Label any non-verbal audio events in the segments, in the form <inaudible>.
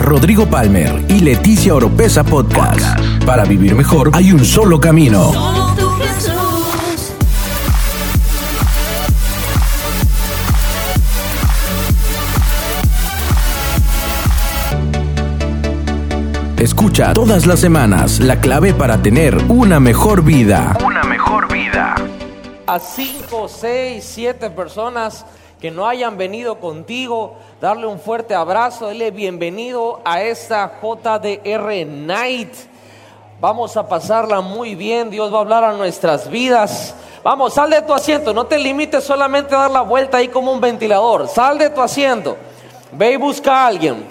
Rodrigo Palmer y Leticia Oropesa Podcast. Para vivir mejor hay un solo camino. Escucha todas las semanas la clave para tener una mejor vida. Una mejor vida. a cinco, seis, siete personas que no hayan venido contigo, darle un fuerte abrazo, dale bienvenido a esta JDR Night. Vamos a pasarla muy bien, Dios va a hablar a nuestras vidas. Vamos, sal de tu asiento, no te limites solamente a dar la vuelta ahí como un ventilador, sal de tu asiento, ve y busca a alguien.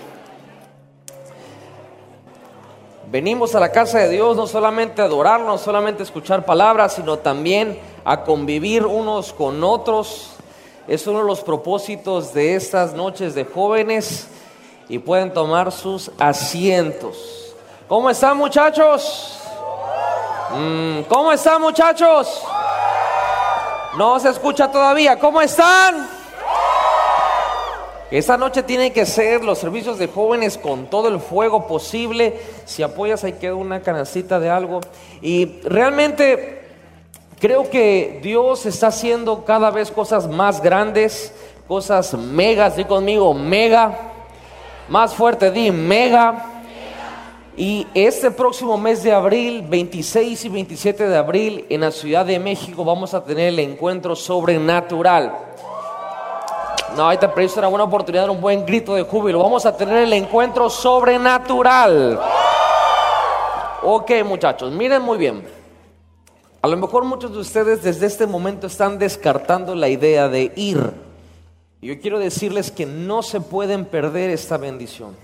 Venimos a la casa de Dios no solamente a adorar, no solamente a escuchar palabras, sino también a convivir unos con otros. Es uno de los propósitos de estas noches de jóvenes y pueden tomar sus asientos. ¿Cómo están muchachos? Mm, ¿Cómo están muchachos? No se escucha todavía. ¿Cómo están? Esta noche tienen que ser los servicios de jóvenes con todo el fuego posible. Si apoyas, ahí queda una canacita de algo. Y realmente creo que Dios está haciendo cada vez cosas más grandes, cosas megas. Di conmigo, mega. Más fuerte, di mega. Y este próximo mes de abril, 26 y 27 de abril, en la Ciudad de México, vamos a tener el encuentro sobrenatural. No, ahí te previsto una buena oportunidad un buen grito de júbilo. Vamos a tener el encuentro sobrenatural. Ok, muchachos, miren muy bien. A lo mejor muchos de ustedes desde este momento están descartando la idea de ir. Yo quiero decirles que no se pueden perder esta bendición.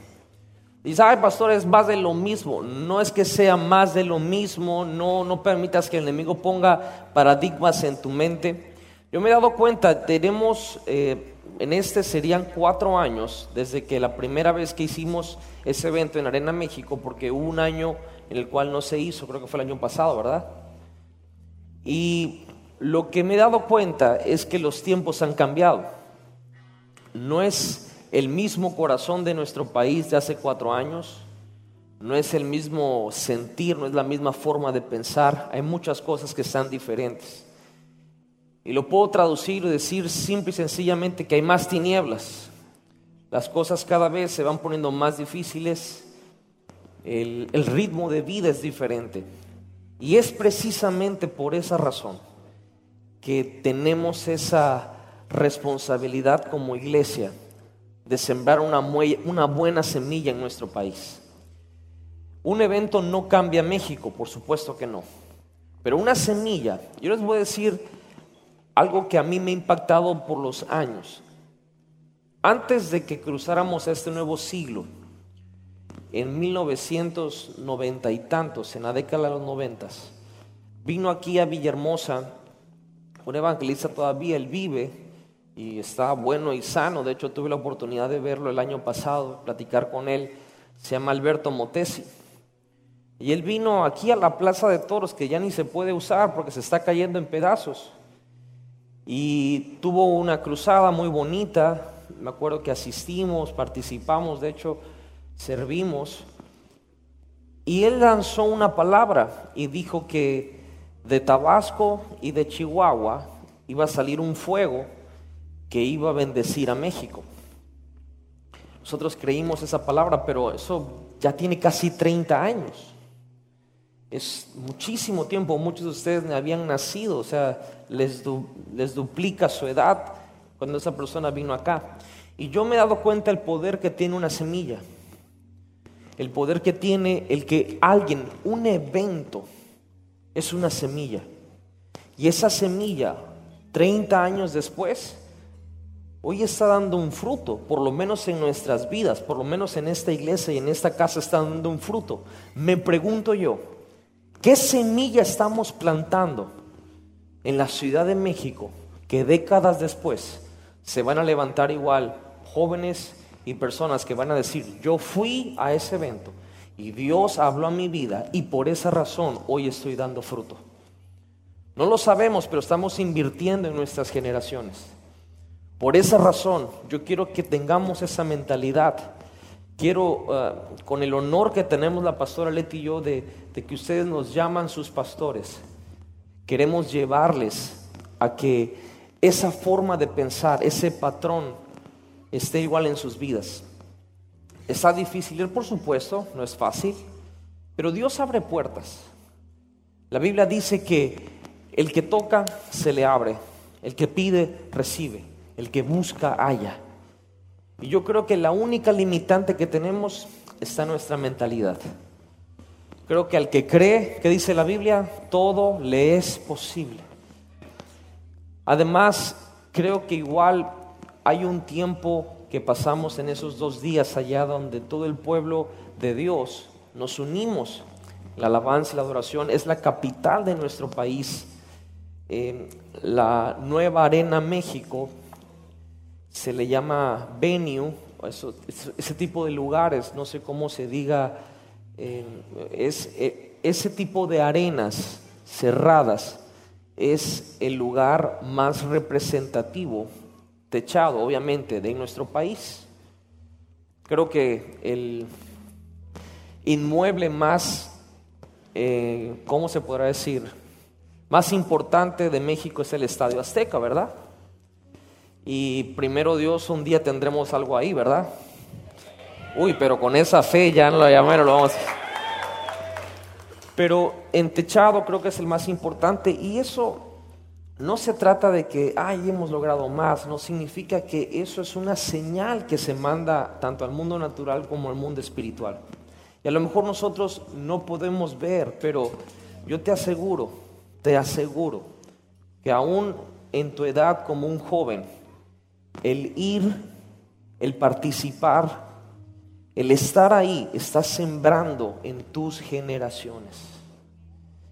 Y ay, pastor, es más de lo mismo. No es que sea más de lo mismo. No, no permitas que el enemigo ponga paradigmas en tu mente. Yo me he dado cuenta, tenemos, eh, en este serían cuatro años desde que la primera vez que hicimos ese evento en Arena México, porque hubo un año en el cual no se hizo, creo que fue el año pasado, ¿verdad? Y lo que me he dado cuenta es que los tiempos han cambiado. No es el mismo corazón de nuestro país de hace cuatro años, no es el mismo sentir, no es la misma forma de pensar, hay muchas cosas que están diferentes. Y lo puedo traducir y decir simple y sencillamente que hay más tinieblas. Las cosas cada vez se van poniendo más difíciles, el, ritmo de vida es diferente. Y es precisamente por esa razón que tenemos esa responsabilidad como iglesia de sembrar una, una buena semilla en nuestro país. Un evento no cambia México, por supuesto que no. Pero una semilla, yo les voy a decir algo que a mí me ha impactado por los años. Antes de que cruzáramos este nuevo siglo, en 1990 y tantos, en la década de los noventas, vino aquí a Villahermosa un evangelista todavía, él vive y está bueno y sano. De hecho, tuve la oportunidad de verlo el año pasado, platicar con él. Se llama Alberto Motesi. Y él vino aquí a la Plaza de Toros, que ya ni se puede usar porque se está cayendo en pedazos. Y tuvo una cruzada muy bonita. Me acuerdo que asistimos, participamos, de hecho, servimos. Y él lanzó una palabra y dijo que de Tabasco y de Chihuahua iba a salir un fuego que iba a bendecir a México. Nosotros creímos esa palabra, pero eso ya tiene casi 30 años. Es muchísimo tiempo, muchos de ustedes habían nacido, o sea, les, les duplica su edad cuando esa persona vino acá. Y yo me he dado cuenta el poder que tiene una semilla, el poder que tiene el que alguien, un evento, es una semilla. Y esa semilla, 30 años después, hoy está dando un fruto, por lo menos en nuestras vidas, por lo menos en esta iglesia y en esta casa está dando un fruto. Me pregunto yo, ¿qué semilla estamos plantando en la Ciudad de México que décadas después se van a levantar igual jóvenes y personas que van a decir, yo fui a ese evento y Dios habló a mi vida y por esa razón hoy estoy dando fruto? No lo sabemos, pero estamos invirtiendo en nuestras generaciones. Por esa razón, yo quiero que tengamos esa mentalidad quiero, ah, con el honor que tenemos la pastora Leti y yo de, de que ustedes nos llaman sus pastores, queremos llevarles a que esa forma de pensar, ese patrón, esté igual en sus vidas. Está difícil, por supuesto, no es fácil, pero Dios abre puertas. La Biblia dice que el que toca se le abre, el que pide recibe, el que busca halla. Y yo creo que la única limitante que tenemos está nuestra mentalidad. Creo que al que cree, que dice la Biblia, todo le es posible. Además, creo que igual hay un tiempo que pasamos en esos dos días allá donde todo el pueblo de Dios nos unimos. La alabanza y la adoración es la capital de nuestro país. la nueva Arena México se le llama venue, ese tipo de lugares, no sé cómo se diga, es, e, ese tipo de arenas cerradas es el lugar más representativo, techado obviamente, de nuestro país. Creo que el inmueble más, eh, ¿cómo se podrá decir? Más importante de México es el Estadio Azteca, ¿verdad? Y primero Dios, un día tendremos algo ahí, ¿verdad? Uy, pero con esa fe ya no lo llamamos, lo vamos Pero en techado creo que es el más importante y eso no se trata de que, ay, hemos logrado más, no significa que eso es una señal que se manda tanto al mundo natural como al mundo espiritual. Y a lo mejor nosotros no podemos ver, pero yo te aseguro, te aseguro que aún en tu edad como un joven, el ir, el participar, el estar ahí, está sembrando en tus generaciones.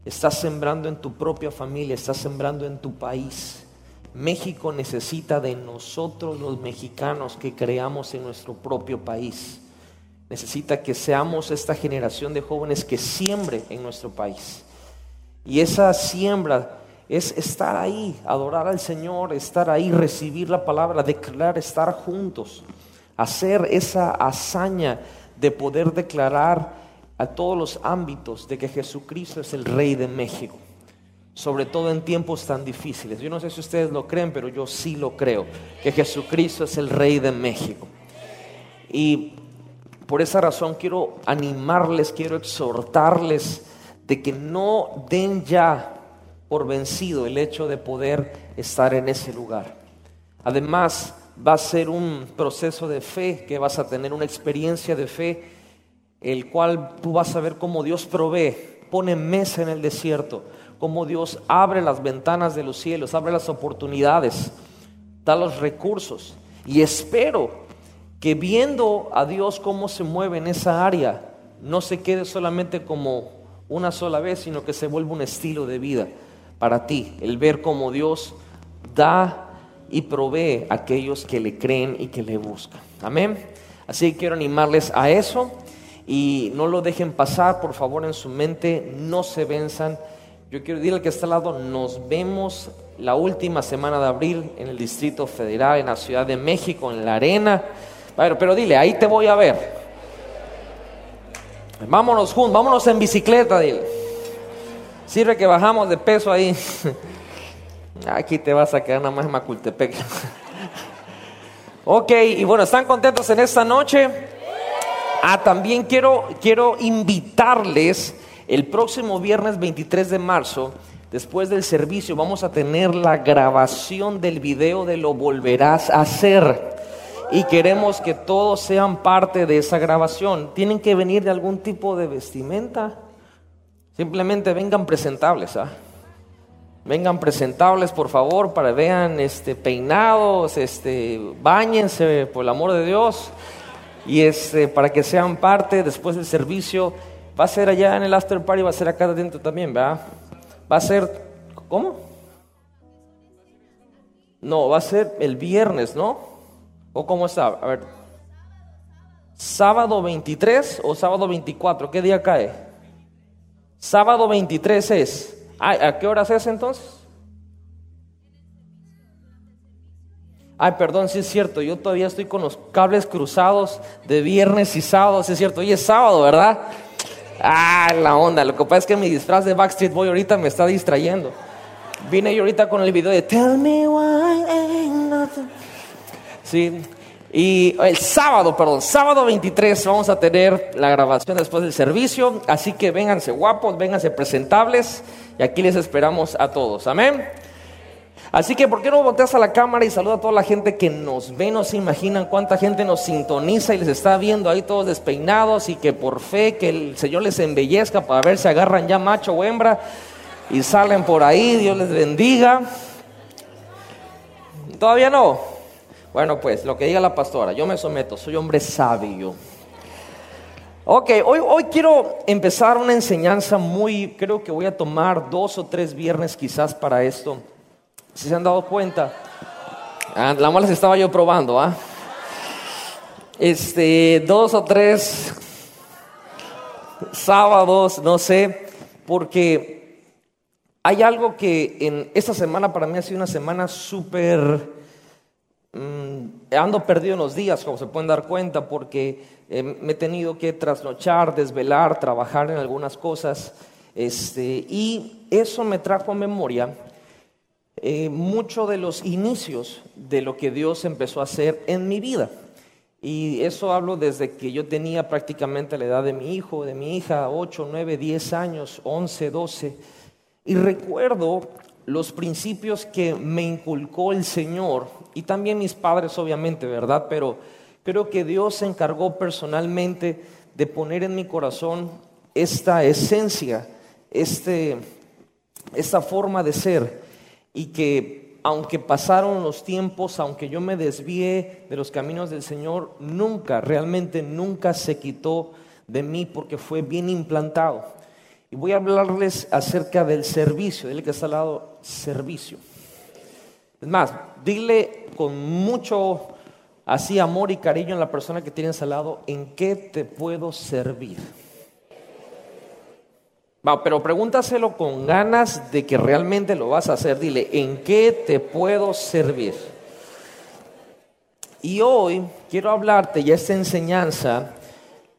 Estás sembrando en tu propia familia, estás sembrando en tu país. México necesita de nosotros los mexicanos que creamos en nuestro propio país. Necesita que seamos esta generación de jóvenes que siembre en nuestro país. Y esa siembra es estar ahí, adorar al Señor, estar ahí, recibir la palabra, declarar, estar juntos, hacer esa hazaña de poder declarar a todos los ámbitos de que Jesucristo es el Rey de México, sobre todo en tiempos tan difíciles. Yo no sé si ustedes lo creen, pero yo sí lo creo, que Jesucristo es el Rey de México. Y por esa razón quiero animarles, quiero exhortarles de que no den ya por vencido el hecho de poder estar en ese lugar. Además, va a ser un proceso de fe, que vas a tener una experiencia de fe, el cual tú vas a ver cómo Dios provee, pone mesa en el desierto, cómo Dios abre las ventanas de los cielos, abre las oportunidades, da los recursos. Y espero que viendo a Dios cómo se mueve en esa área, no se quede solamente como una sola vez, sino que se vuelva un estilo de vida para ti, el ver cómo Dios da y provee a aquellos que le creen y que le buscan. Amén. Así que quiero animarles a eso y no lo dejen pasar, por favor, en su mente, no se venzan. Yo quiero decirle que está al lado, nos vemos la última semana de abril en el Distrito Federal, en la Ciudad de México, en la arena. Pero, pero dile, ahí te voy a ver. Vámonos juntos, vámonos en bicicleta, dile. Sirve que bajamos de peso ahí. <laughs> Aquí te vas a quedar nada más en Macultepec. <laughs> ok, y bueno, ¿están contentos en esta noche? Ah, también quiero, quiero invitarles el próximo viernes 23 de marzo, después del servicio, vamos a tener la grabación del video de Lo Volverás a Hacer. Y queremos que todos sean parte de esa grabación. Tienen que venir de algún tipo de vestimenta. Simplemente vengan presentables, ¿ah? Vengan presentables, por favor, para vean este peinados, este bañense por el amor de Dios y este para que sean parte después del servicio. Va a ser allá en el after party, va a ser acá adentro también, ¿verdad? Va a ser ¿cómo? No, va a ser el viernes, ¿no? ¿O cómo está? A ver. ¿Sábado 23 o sábado 24? ¿Qué día cae? Sábado 23 es. ¿A qué horas es entonces? Ay, perdón, sí es cierto, yo todavía estoy con los cables cruzados de viernes y sábado, sí es cierto, hoy es sábado, ¿verdad? Ah, la onda, lo que pasa es que mi disfraz de Backstreet Boy ahorita me está distrayendo. Vine yo ahorita con el video de Tell me why ain't nothing. Sí, y el sábado, perdón, sábado 23 vamos a tener la grabación después del servicio, así que vénganse guapos, vénganse presentables y aquí les esperamos a todos. Amén. Así que, ¿por qué no volteas a la cámara y saluda a toda la gente que nos ve? No se imaginan cuánta gente nos sintoniza y les está viendo ahí todos despeinados y que por fe que el Señor les embellezca para ver si agarran ya macho o hembra y salen por ahí. Dios les bendiga. Todavía no. Bueno, pues lo que diga la pastora, yo me someto, soy hombre sabio. Ok, hoy, hoy quiero empezar una enseñanza muy, creo que voy a tomar dos o tres viernes quizás para esto. Si se han dado cuenta, ah, la mala estaba yo probando, ¿ah? Este, dos o tres sábados, no sé, porque hay algo que en esta semana para mí ha sido una semana súper... Mm, ando perdido en los días, como se pueden dar cuenta, porque eh, me he tenido que trasnochar, desvelar, trabajar en algunas cosas. Este, y eso me trajo a memoria eh, mucho de los inicios de lo que Dios empezó a hacer en mi vida. Y eso hablo desde que yo tenía prácticamente la edad de mi hijo, de mi hija, 8, 9, 10 años, 11, 12. Y recuerdo los principios que me inculcó el Señor y también mis padres, obviamente, ¿verdad? Pero creo que Dios se encargó personalmente de poner en mi corazón esta esencia, este, esta forma de ser y que aunque pasaron los tiempos, aunque yo me desvié de los caminos del Señor, nunca, realmente nunca se quitó de mí porque fue bien implantado. Y voy a hablarles acerca del servicio, dile que está al lado, servicio. Es más, dile con mucho así amor y cariño a la persona que tienes al lado, ¿en qué te puedo servir? Pero pregúntaselo con ganas de que realmente lo vas a hacer. Dile, ¿en qué te puedo servir? Y hoy quiero hablarte, y esta enseñanza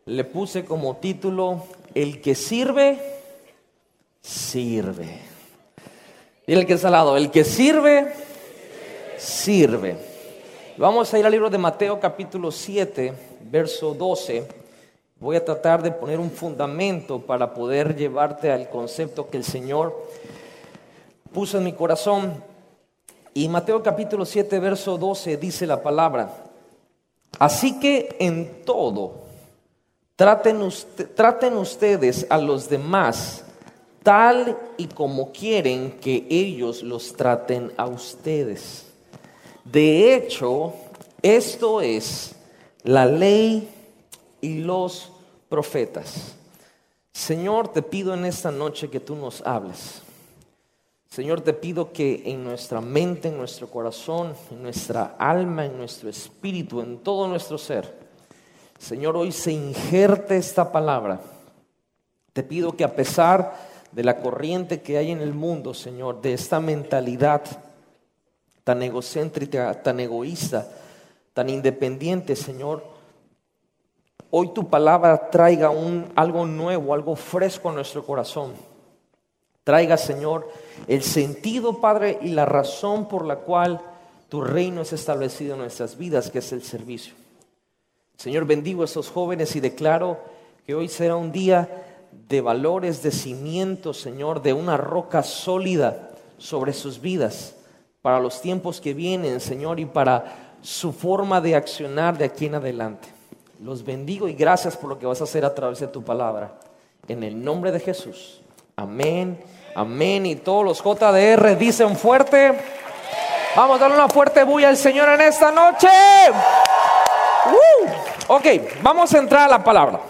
le puse como título, El que sirve, sirve. Dile el que está al lado, el que sirve, sirve. Vamos a ir al libro de Mateo capítulo 7, verso 12. Voy a tratar de poner un fundamento para poder llevarte al concepto que el Señor puso en mi corazón. Y Mateo capítulo 7, verso 12 dice la palabra, así que en todo, traten, traten ustedes a los demás tal y como quieren que ellos los traten a ustedes. De hecho, esto es la ley y los profetas. Señor, te pido en esta noche que tú nos hables. Señor, te pido que en nuestra mente, en nuestro corazón, en nuestra alma, en nuestro espíritu, en todo nuestro ser, Señor, hoy se injerte esta palabra. Te pido que a pesar de la corriente que hay en el mundo, Señor, de esta mentalidad tan egocéntrica, tan egoísta, tan independiente, Señor, hoy tu palabra traiga un, algo nuevo, algo fresco a nuestro corazón. Traiga, Señor, el sentido, Padre, y la razón por la cual tu reino es establecido en nuestras vidas, que es el servicio. Señor, bendigo a esos jóvenes y declaro que hoy será un día de valores, de cimientos, Señor, de una roca sólida sobre sus vidas para los tiempos que vienen, Señor, y para su forma de accionar de aquí en adelante. Los bendigo y gracias por lo que vas a hacer a través de tu palabra. En el nombre de Jesús. Amén, amén. Y todos los JDR dicen fuerte. Vamos a darle una fuerte bulla al Señor en esta noche. Ok, vamos a entrar a la palabra.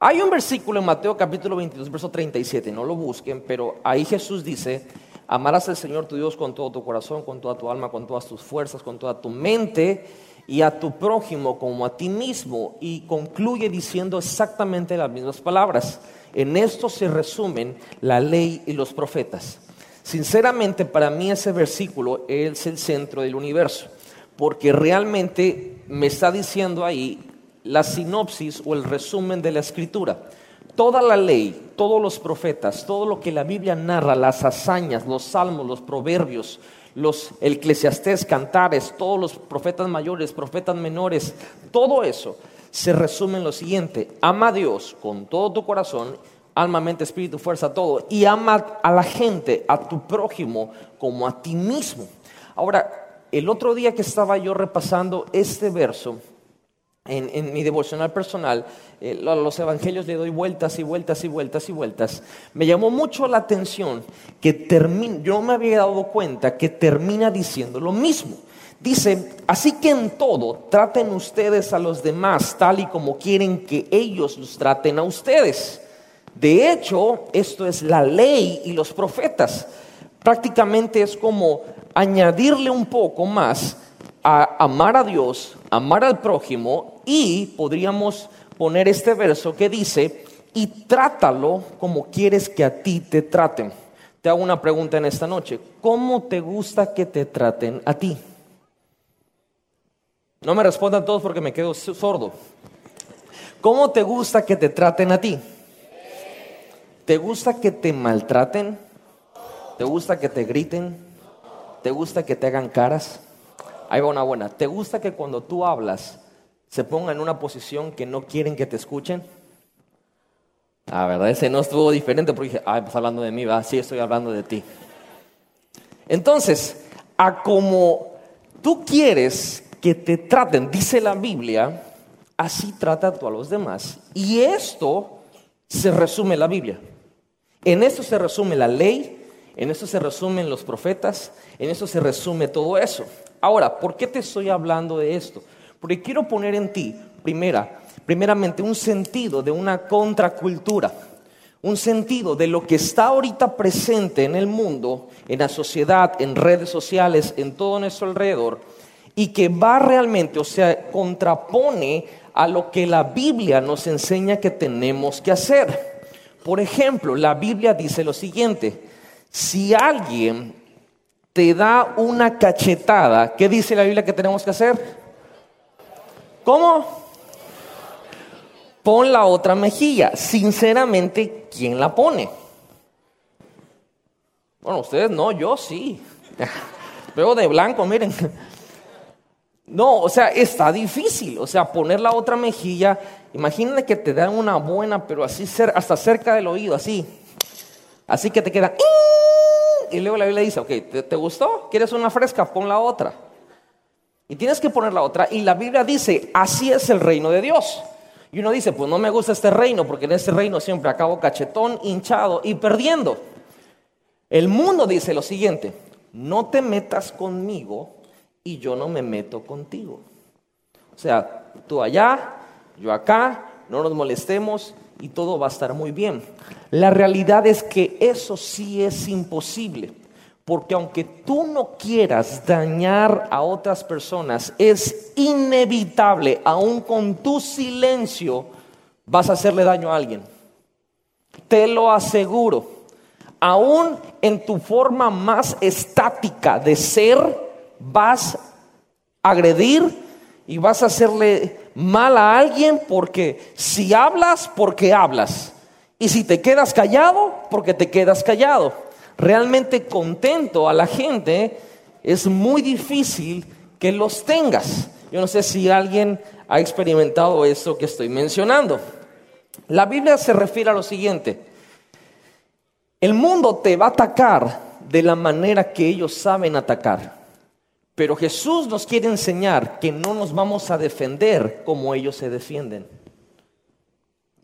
Hay un versículo en Mateo capítulo 22, verso 37, no lo busquen, pero ahí Jesús dice, amarás al Señor tu Dios con todo tu corazón, con toda tu alma, con todas tus fuerzas, con toda tu mente y a tu prójimo como a ti mismo. Y concluye diciendo exactamente las mismas palabras. En esto se resumen la ley y los profetas. Sinceramente, para mí ese versículo es el centro del universo, porque realmente me está diciendo ahí la sinopsis o el resumen de la escritura. Toda la ley, todos los profetas, todo lo que la Biblia narra, las hazañas, los salmos, los proverbios, los eclesiastés, cantares, todos los profetas mayores, profetas menores, todo eso se resume en lo siguiente, ama a Dios con todo tu corazón, alma, mente, espíritu, fuerza, todo, y ama a la gente, a tu prójimo, como a ti mismo. Ahora, el otro día que estaba yo repasando este verso, en, mi devocional personal, eh, los evangelios le doy vueltas y vueltas y vueltas y vueltas, me llamó mucho la atención que termina, yo me había dado cuenta que termina diciendo lo mismo. Dice, así que en todo traten ustedes a los demás tal y como quieren que ellos los traten a ustedes. De hecho, esto es la ley y los profetas. Prácticamente es como añadirle un poco más a amar a Dios, amar al prójimo y podríamos poner este verso que dice, y trátalo como quieres que a ti te traten. Te hago una pregunta en esta noche. ¿Cómo te gusta que te traten a ti? No me respondan todos porque me quedo sordo. ¿Cómo te gusta que te traten a ti? ¿Te gusta que te maltraten? ¿Te gusta que te griten? ¿Te gusta que te hagan caras? Ahí va una buena. ¿Te gusta que cuando tú hablas se ponga en una posición que no quieren que te escuchen? La verdad, ese no estuvo diferente porque dije, ah, pues hablando de mí, va, sí estoy hablando de ti. Entonces, a como tú quieres que te traten, dice la Biblia, así trata tú a los demás. Y esto se resume la Biblia. En esto se resume la ley, en esto se resumen los profetas, en esto se resume todo eso. Ahora, ¿por qué te estoy hablando de esto? Porque quiero poner en ti, primera, primeramente, un sentido de una contracultura, un sentido de lo que está ahorita presente en el mundo, en la sociedad, en redes sociales, en todo nuestro alrededor, y que va realmente, o sea, contrapone a lo que la Biblia nos enseña que tenemos que hacer. Por ejemplo, la Biblia dice lo siguiente, si alguien te da una cachetada, ¿qué dice la Biblia que tenemos que hacer? ¿Cómo? Pon la otra mejilla. Sinceramente, ¿quién la pone? Bueno, ustedes no, yo sí. <laughs> Veo de blanco, miren. No, o sea, está difícil. O sea, poner la otra mejilla. Imagínate que te dan una buena, pero así hasta cerca del oído, así. Así que te queda y luego la Biblia dice, ok, ¿te, gustó? ¿Quieres una fresca? Pon la otra. Y tienes que poner la otra. Y la Biblia dice, así es el reino de Dios. Y uno dice, pues no me gusta este reino, porque en este reino siempre acabo cachetón, hinchado y perdiendo. El mundo dice lo siguiente, no te metas conmigo y yo no me meto contigo. O sea, tú allá, yo acá, no nos molestemos, y todo va a estar muy bien. La realidad es que eso sí es imposible, porque aunque tú no quieras dañar a otras personas, es inevitable, aún con tu silencio, vas a hacerle daño a alguien. Te lo aseguro. Aún en tu forma más estática de ser, vas a agredir y vas a hacerle mal a alguien porque si hablas, porque hablas. Y si te quedas callado, porque te quedas callado. Realmente contento a la gente es muy difícil que los tengas. Yo no sé si alguien ha experimentado eso que estoy mencionando. La Biblia se refiere a lo siguiente. El mundo te va a atacar de la manera que ellos saben atacar. Pero Jesús nos quiere enseñar que no nos vamos a defender como ellos se defienden.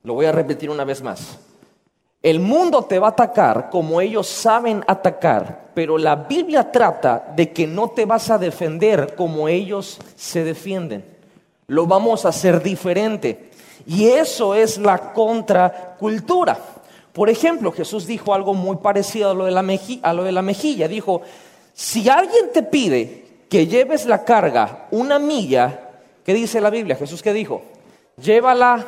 Lo voy a repetir una vez más. El mundo te va a atacar como ellos saben atacar, pero la Biblia trata de que no te vas a defender como ellos se defienden. Lo vamos a hacer diferente. Y eso es la contracultura. Por ejemplo, Jesús dijo algo muy parecido a lo de la. A lo de la mejilla. Dijo, si alguien te pide que lleves la carga una milla, ¿qué dice la Biblia? Jesús qué dijo? Llévala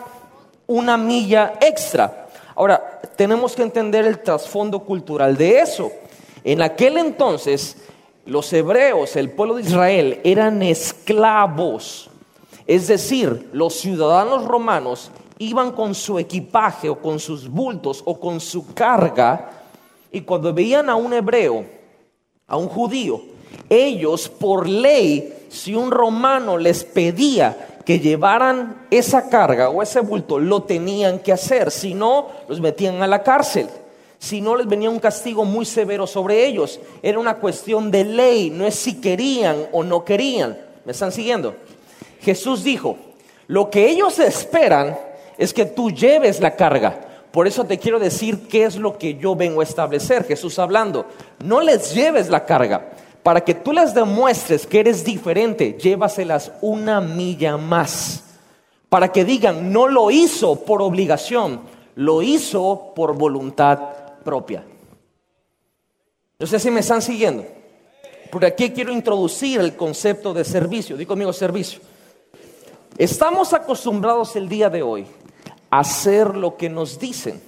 una milla extra. Ahora, tenemos que entender el trasfondo cultural de eso. En aquel entonces, los hebreos, el pueblo de Israel, eran esclavos. Es decir, los ciudadanos romanos iban con su equipaje o con sus bultos o con su carga y cuando veían a un hebreo, a un judío, ellos por ley, si un romano les pedía que llevaran esa carga o ese bulto, lo tenían que hacer, si no, los metían a la cárcel. Si no, les venía un castigo muy severo sobre ellos. Era una cuestión de ley, no es si querían o no querían. ¿Me están siguiendo? Jesús dijo, lo que ellos esperan es que tú lleves la carga. Por eso te quiero decir qué es lo que yo vengo a establecer. Jesús hablando, no les lleves la carga. Para que tú les demuestres que eres diferente, llévaselas una milla más. Para que digan, no lo hizo por obligación, lo hizo por voluntad propia. No sé si me están siguiendo. Porque aquí quiero introducir el concepto de servicio. Digo conmigo servicio. Estamos acostumbrados el día de hoy a hacer lo que nos dicen.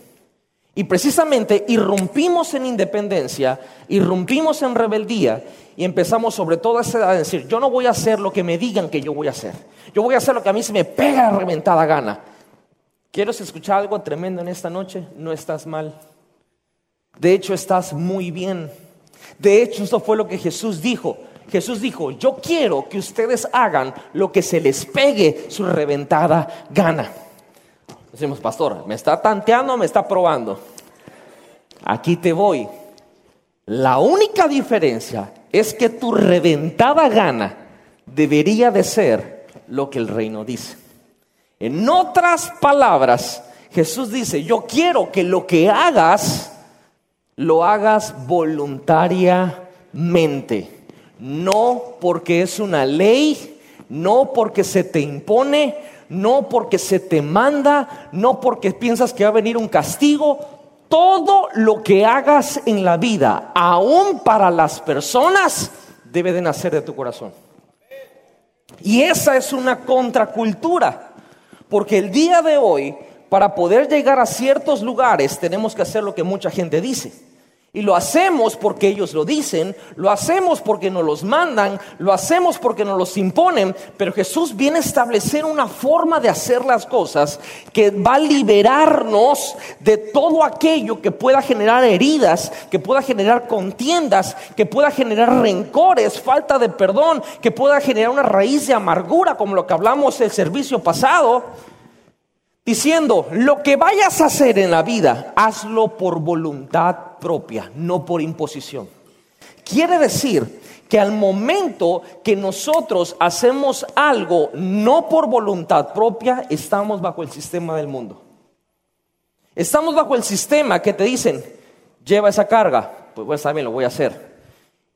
Y precisamente irrumpimos en independencia, irrumpimos en rebeldía y empezamos sobre todo a decir, yo no voy a hacer lo que me digan que yo voy a hacer. Yo voy a hacer lo que a mí se me pega la reventada gana. ¿Quieres escuchar algo tremendo en esta noche? No estás mal. De hecho, estás muy bien. De hecho, esto fue lo que Jesús dijo. Jesús dijo, yo quiero que ustedes hagan lo que se les pegue su reventada gana. Decimos, pastor, ¿me está tanteando me está probando? Aquí te voy. La única diferencia es que tu reventada gana debería de ser lo que el reino dice. En otras palabras, Jesús dice, yo quiero que lo que hagas, lo hagas voluntariamente no porque es una ley, no porque se te impone, no porque se te manda, no porque piensas que va a venir un castigo. Todo lo que hagas en la vida, aún para las personas, debe de nacer de tu corazón. Y esa es una contracultura, porque el día de hoy, para poder llegar a ciertos lugares, tenemos que hacer lo que mucha gente dice. Y lo hacemos porque ellos lo dicen, lo hacemos porque nos los mandan, lo hacemos porque nos los imponen, pero Jesús viene a establecer una forma de hacer las cosas que va a liberarnos de todo aquello que pueda generar heridas, que pueda generar contiendas, que pueda generar rencores, falta de perdón, que pueda generar una raíz de amargura, como lo que hablamos el servicio pasado diciendo, lo que vayas a hacer en la vida, hazlo por voluntad propia, no por imposición. Quiere decir que al momento que nosotros hacemos algo no por voluntad propia, estamos bajo el sistema del mundo. Estamos bajo el sistema que te dicen, lleva esa carga, pues bueno, está bien, lo voy a hacer.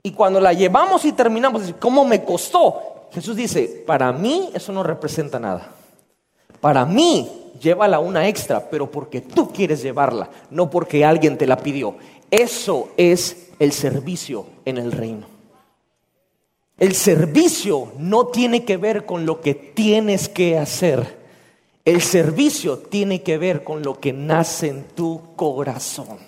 Y cuando la llevamos y terminamos, ¿cómo me costó? Jesús dice, para mí eso no representa nada. Para mí llévala una extra, pero porque tú quieres llevarla, no porque alguien te la pidió. Eso es el servicio en el reino. El servicio no tiene que ver con lo que tienes que hacer. El servicio tiene que ver con lo que nace en tu corazón.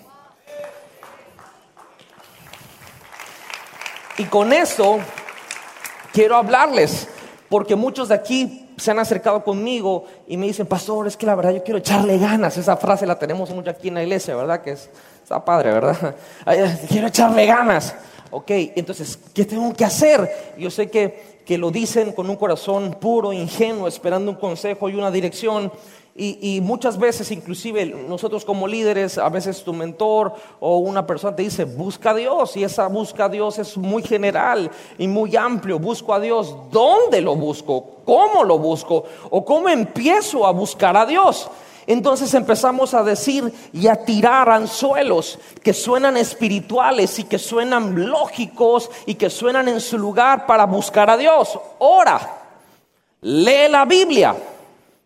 Y con eso quiero hablarles, porque muchos de aquí se han acercado conmigo y me dicen, pastor, es que la verdad yo quiero echarle ganas. Esa frase la tenemos mucho aquí en la iglesia, ¿verdad? Que es, está padre, ¿verdad? <laughs> quiero echarle ganas. Ok, entonces, ¿qué tengo que hacer? Yo sé que, que lo dicen con un corazón puro, ingenuo, esperando un consejo y una dirección. Y, muchas veces, inclusive nosotros como líderes, a veces tu mentor o una persona te dice, busca a Dios. Y esa busca a Dios es muy general y muy amplio. Busco a Dios. ¿Dónde lo busco? ¿Cómo lo busco? ¿O cómo empiezo a buscar a Dios? Entonces empezamos a decir y a tirar anzuelos que suenan espirituales y que suenan lógicos y que suenan en su lugar para buscar a Dios. Ora, lee la Biblia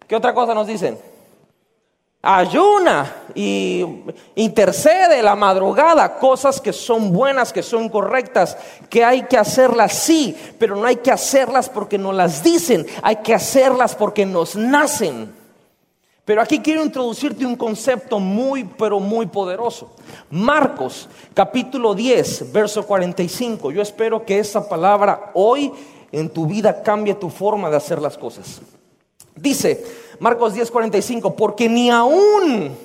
¿Qué otra cosa nos dicen? Ayuna y intercede la madrugada, cosas que son buenas, que son correctas, que hay que hacerlas sí, pero no hay que hacerlas porque nos las dicen, hay que hacerlas porque nos nacen. Pero aquí quiero introducirte un concepto muy, pero muy poderoso. Marcos, capítulo 10, verso 45. Yo espero que esa palabra hoy en tu vida cambie tu forma de hacer las cosas. Dice Marcos 10, 45, porque ni aún,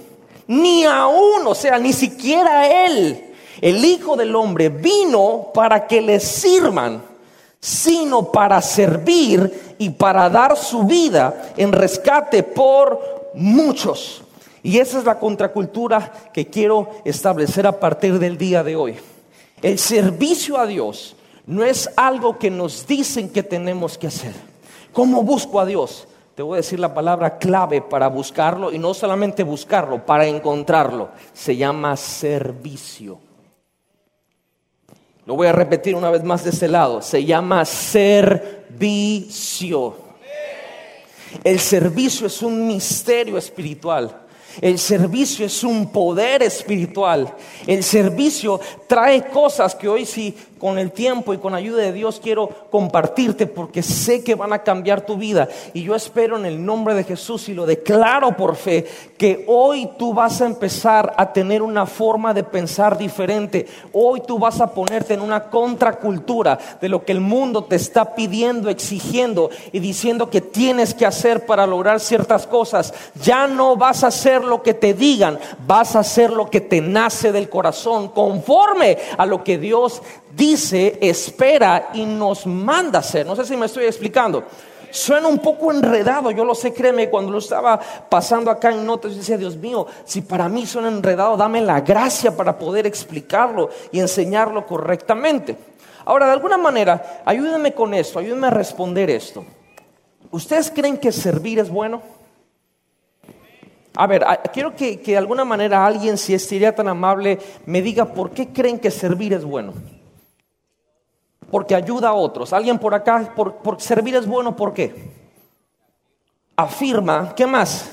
ni aún, o sea, ni siquiera Él, el Hijo del Hombre, vino para que le sirvan, sino para servir y para dar su vida en rescate por muchos. Y esa es la contracultura que quiero establecer a partir del día de hoy. El servicio a Dios no es algo que nos dicen que tenemos que hacer. ¿Cómo busco a Dios? Te voy a decir la palabra clave para buscarlo y no solamente buscarlo, para encontrarlo. Se llama servicio. Lo voy a repetir una vez más de este lado. Se llama servicio. El servicio es un misterio espiritual. El servicio es un poder espiritual. El servicio trae cosas que hoy sí con el tiempo y con ayuda de Dios quiero compartirte porque sé que van a cambiar tu vida. Y yo espero en el nombre de Jesús y lo declaro por fe que hoy tú vas a empezar a tener una forma de pensar diferente. Hoy tú vas a ponerte en una contracultura de lo que el mundo te está pidiendo, exigiendo y diciendo que tienes que hacer para lograr ciertas cosas. Ya no vas a hacer lo que te digan, vas a hacer lo que te nace del corazón conforme a lo que Dios dice, espera y nos manda hacer. No sé si me estoy explicando. Suena un poco enredado, yo lo sé, créeme, cuando lo estaba pasando acá en notas, yo decía, Dios mío, si para mí suena enredado, dame la gracia para poder explicarlo y enseñarlo correctamente. Ahora, de alguna manera, ayúdenme con esto, ayúdenme a responder esto. ¿Ustedes creen que servir es bueno? A ver, quiero que, que de alguna manera alguien, si sería tan amable, me diga por qué creen que servir es bueno porque ayuda a otros. Alguien por acá, por, servir es bueno, ¿por qué? Afirma, ¿qué más?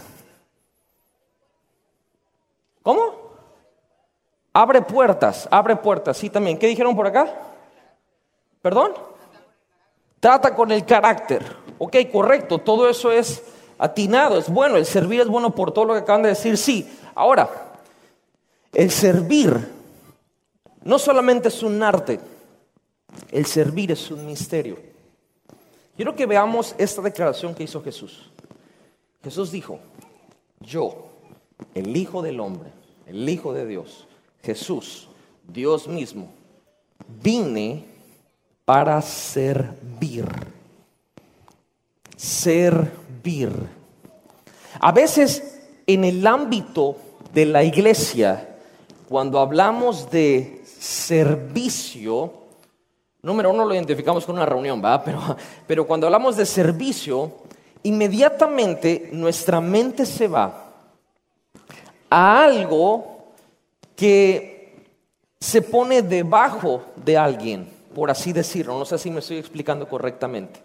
¿Cómo? Abre puertas, abre puertas, sí también. ¿Qué dijeron por acá? ¿Perdón? Trata con el carácter. Ok, correcto, todo eso es atinado, es bueno, el servir es bueno por todo lo que acaban de decir, sí. Ahora, el servir no solamente es un arte, el servir es un misterio. Quiero que veamos esta declaración que hizo Jesús. Jesús dijo, yo, el Hijo del Hombre, el Hijo de Dios, Jesús, Dios mismo, vine para servir. Servir. A veces en el ámbito de la iglesia, cuando hablamos de servicio, Número uno lo identificamos con una reunión, ¿va? Pero, pero cuando hablamos de servicio, inmediatamente nuestra mente se va a algo que se pone debajo de alguien, por así decirlo. No sé si me estoy explicando correctamente.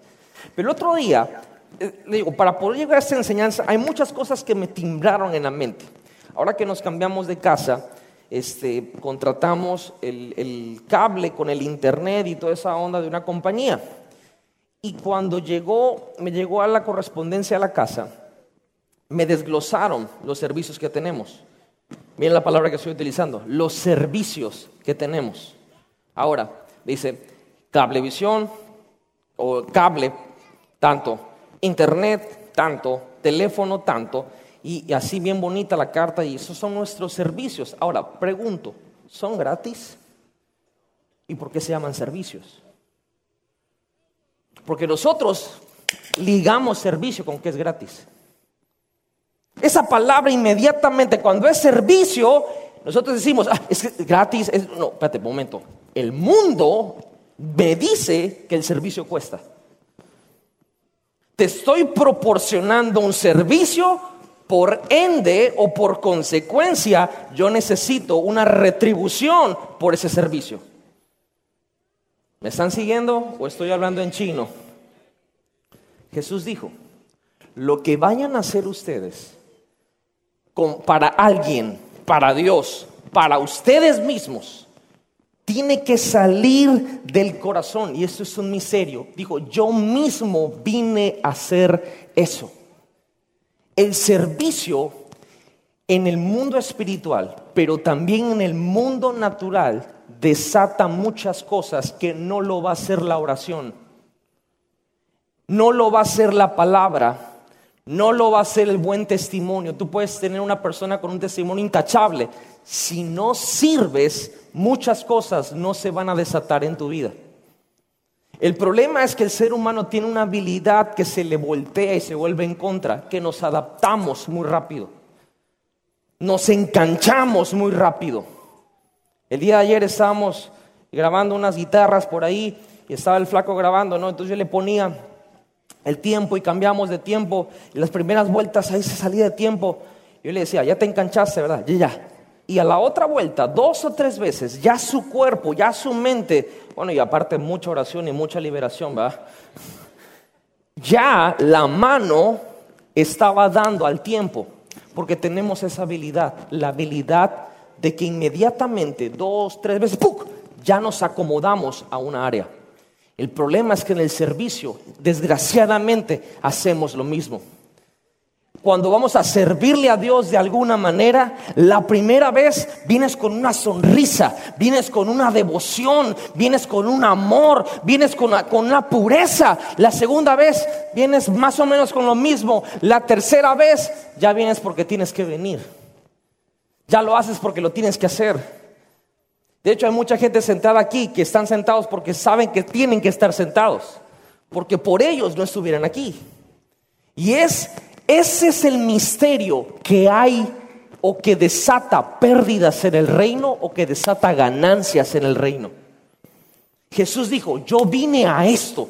Pero el otro día, eh, le digo, para poder llegar a esta enseñanza, hay muchas cosas que me timbraron en la mente. Ahora que nos cambiamos de casa, este, contratamos el, cable con el internet y toda esa onda de una compañía. Y cuando llegó, me llegó a la correspondencia a la casa, me desglosaron los servicios que tenemos. Miren la palabra que estoy utilizando, los servicios que tenemos. Ahora, dice cablevisión o cable, tanto, internet, tanto, teléfono, tanto, y, así bien bonita la carta y esos son nuestros servicios. Ahora, pregunto, ¿son gratis? ¿Y por qué se llaman servicios? Porque nosotros ligamos servicio con que es gratis. Esa palabra inmediatamente, cuando es servicio, nosotros decimos, ah, es gratis. No, espérate un momento. El mundo me dice que el servicio cuesta. Te estoy proporcionando un servicio por ende o por consecuencia, yo necesito una retribución por ese servicio. ¿Me están siguiendo o estoy hablando en chino? Jesús dijo, lo que vayan a hacer ustedes para alguien, para Dios, para ustedes mismos, tiene que salir del corazón. Y esto es un misterio. Dijo, yo mismo vine a hacer eso. El servicio en el mundo espiritual, pero también en el mundo natural, desata muchas cosas que no lo va a hacer la oración, no lo va a hacer la palabra, no lo va a hacer el buen testimonio. Tú puedes tener una persona con un testimonio intachable. Si no sirves, muchas cosas no se van a desatar en tu vida. El problema es que el ser humano tiene una habilidad que se le voltea y se vuelve en contra, que nos adaptamos muy rápido. Nos enganchamos muy rápido. El día de ayer estábamos grabando unas guitarras por ahí y estaba el flaco grabando, ¿no? Entonces yo le ponía el tiempo y cambiamos de tiempo. Y las primeras vueltas ahí se salía de tiempo. Yo le decía, ya te enganchaste, ¿verdad? Ya, ya. Y a la otra vuelta, dos o tres veces, ya su cuerpo, ya su mente, bueno, y aparte mucha oración y mucha liberación, ¿verdad? Ya la mano estaba dando al tiempo, porque tenemos esa habilidad, la habilidad de que inmediatamente, dos, tres veces, ¡puc! ya nos acomodamos a una área. El problema es que en el servicio, desgraciadamente, hacemos lo mismo. Cuando vamos a servirle a Dios de alguna manera, la primera vez vienes con una sonrisa, vienes con una devoción, vienes con un amor, vienes con una, con una pureza. La segunda vez vienes más o menos con lo mismo. La tercera vez ya vienes porque tienes que venir. Ya lo haces porque lo tienes que hacer. De hecho, hay mucha gente sentada aquí que están sentados porque saben que tienen que estar sentados, porque por ellos no estuvieran aquí. Y es ese es el misterio que hay o que desata pérdidas en el reino o que desata ganancias en el reino. Jesús dijo, yo vine a esto,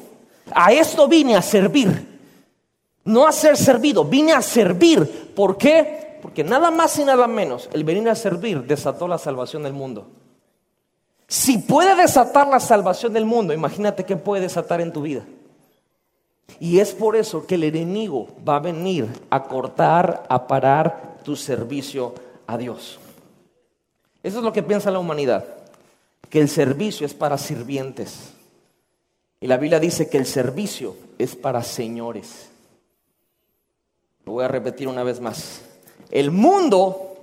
a esto vine a servir, no a ser servido, vine a servir. ¿Por qué? Porque nada más y nada menos, el venir a servir desató la salvación del mundo. Si puede desatar la salvación del mundo, imagínate qué puede desatar en tu vida. Y es por eso que el enemigo va a venir a cortar, a parar tu servicio a Dios. Eso es lo que piensa la humanidad, que el servicio es para sirvientes. Y la Biblia dice que el servicio es para señores. Lo voy a repetir una vez más. El mundo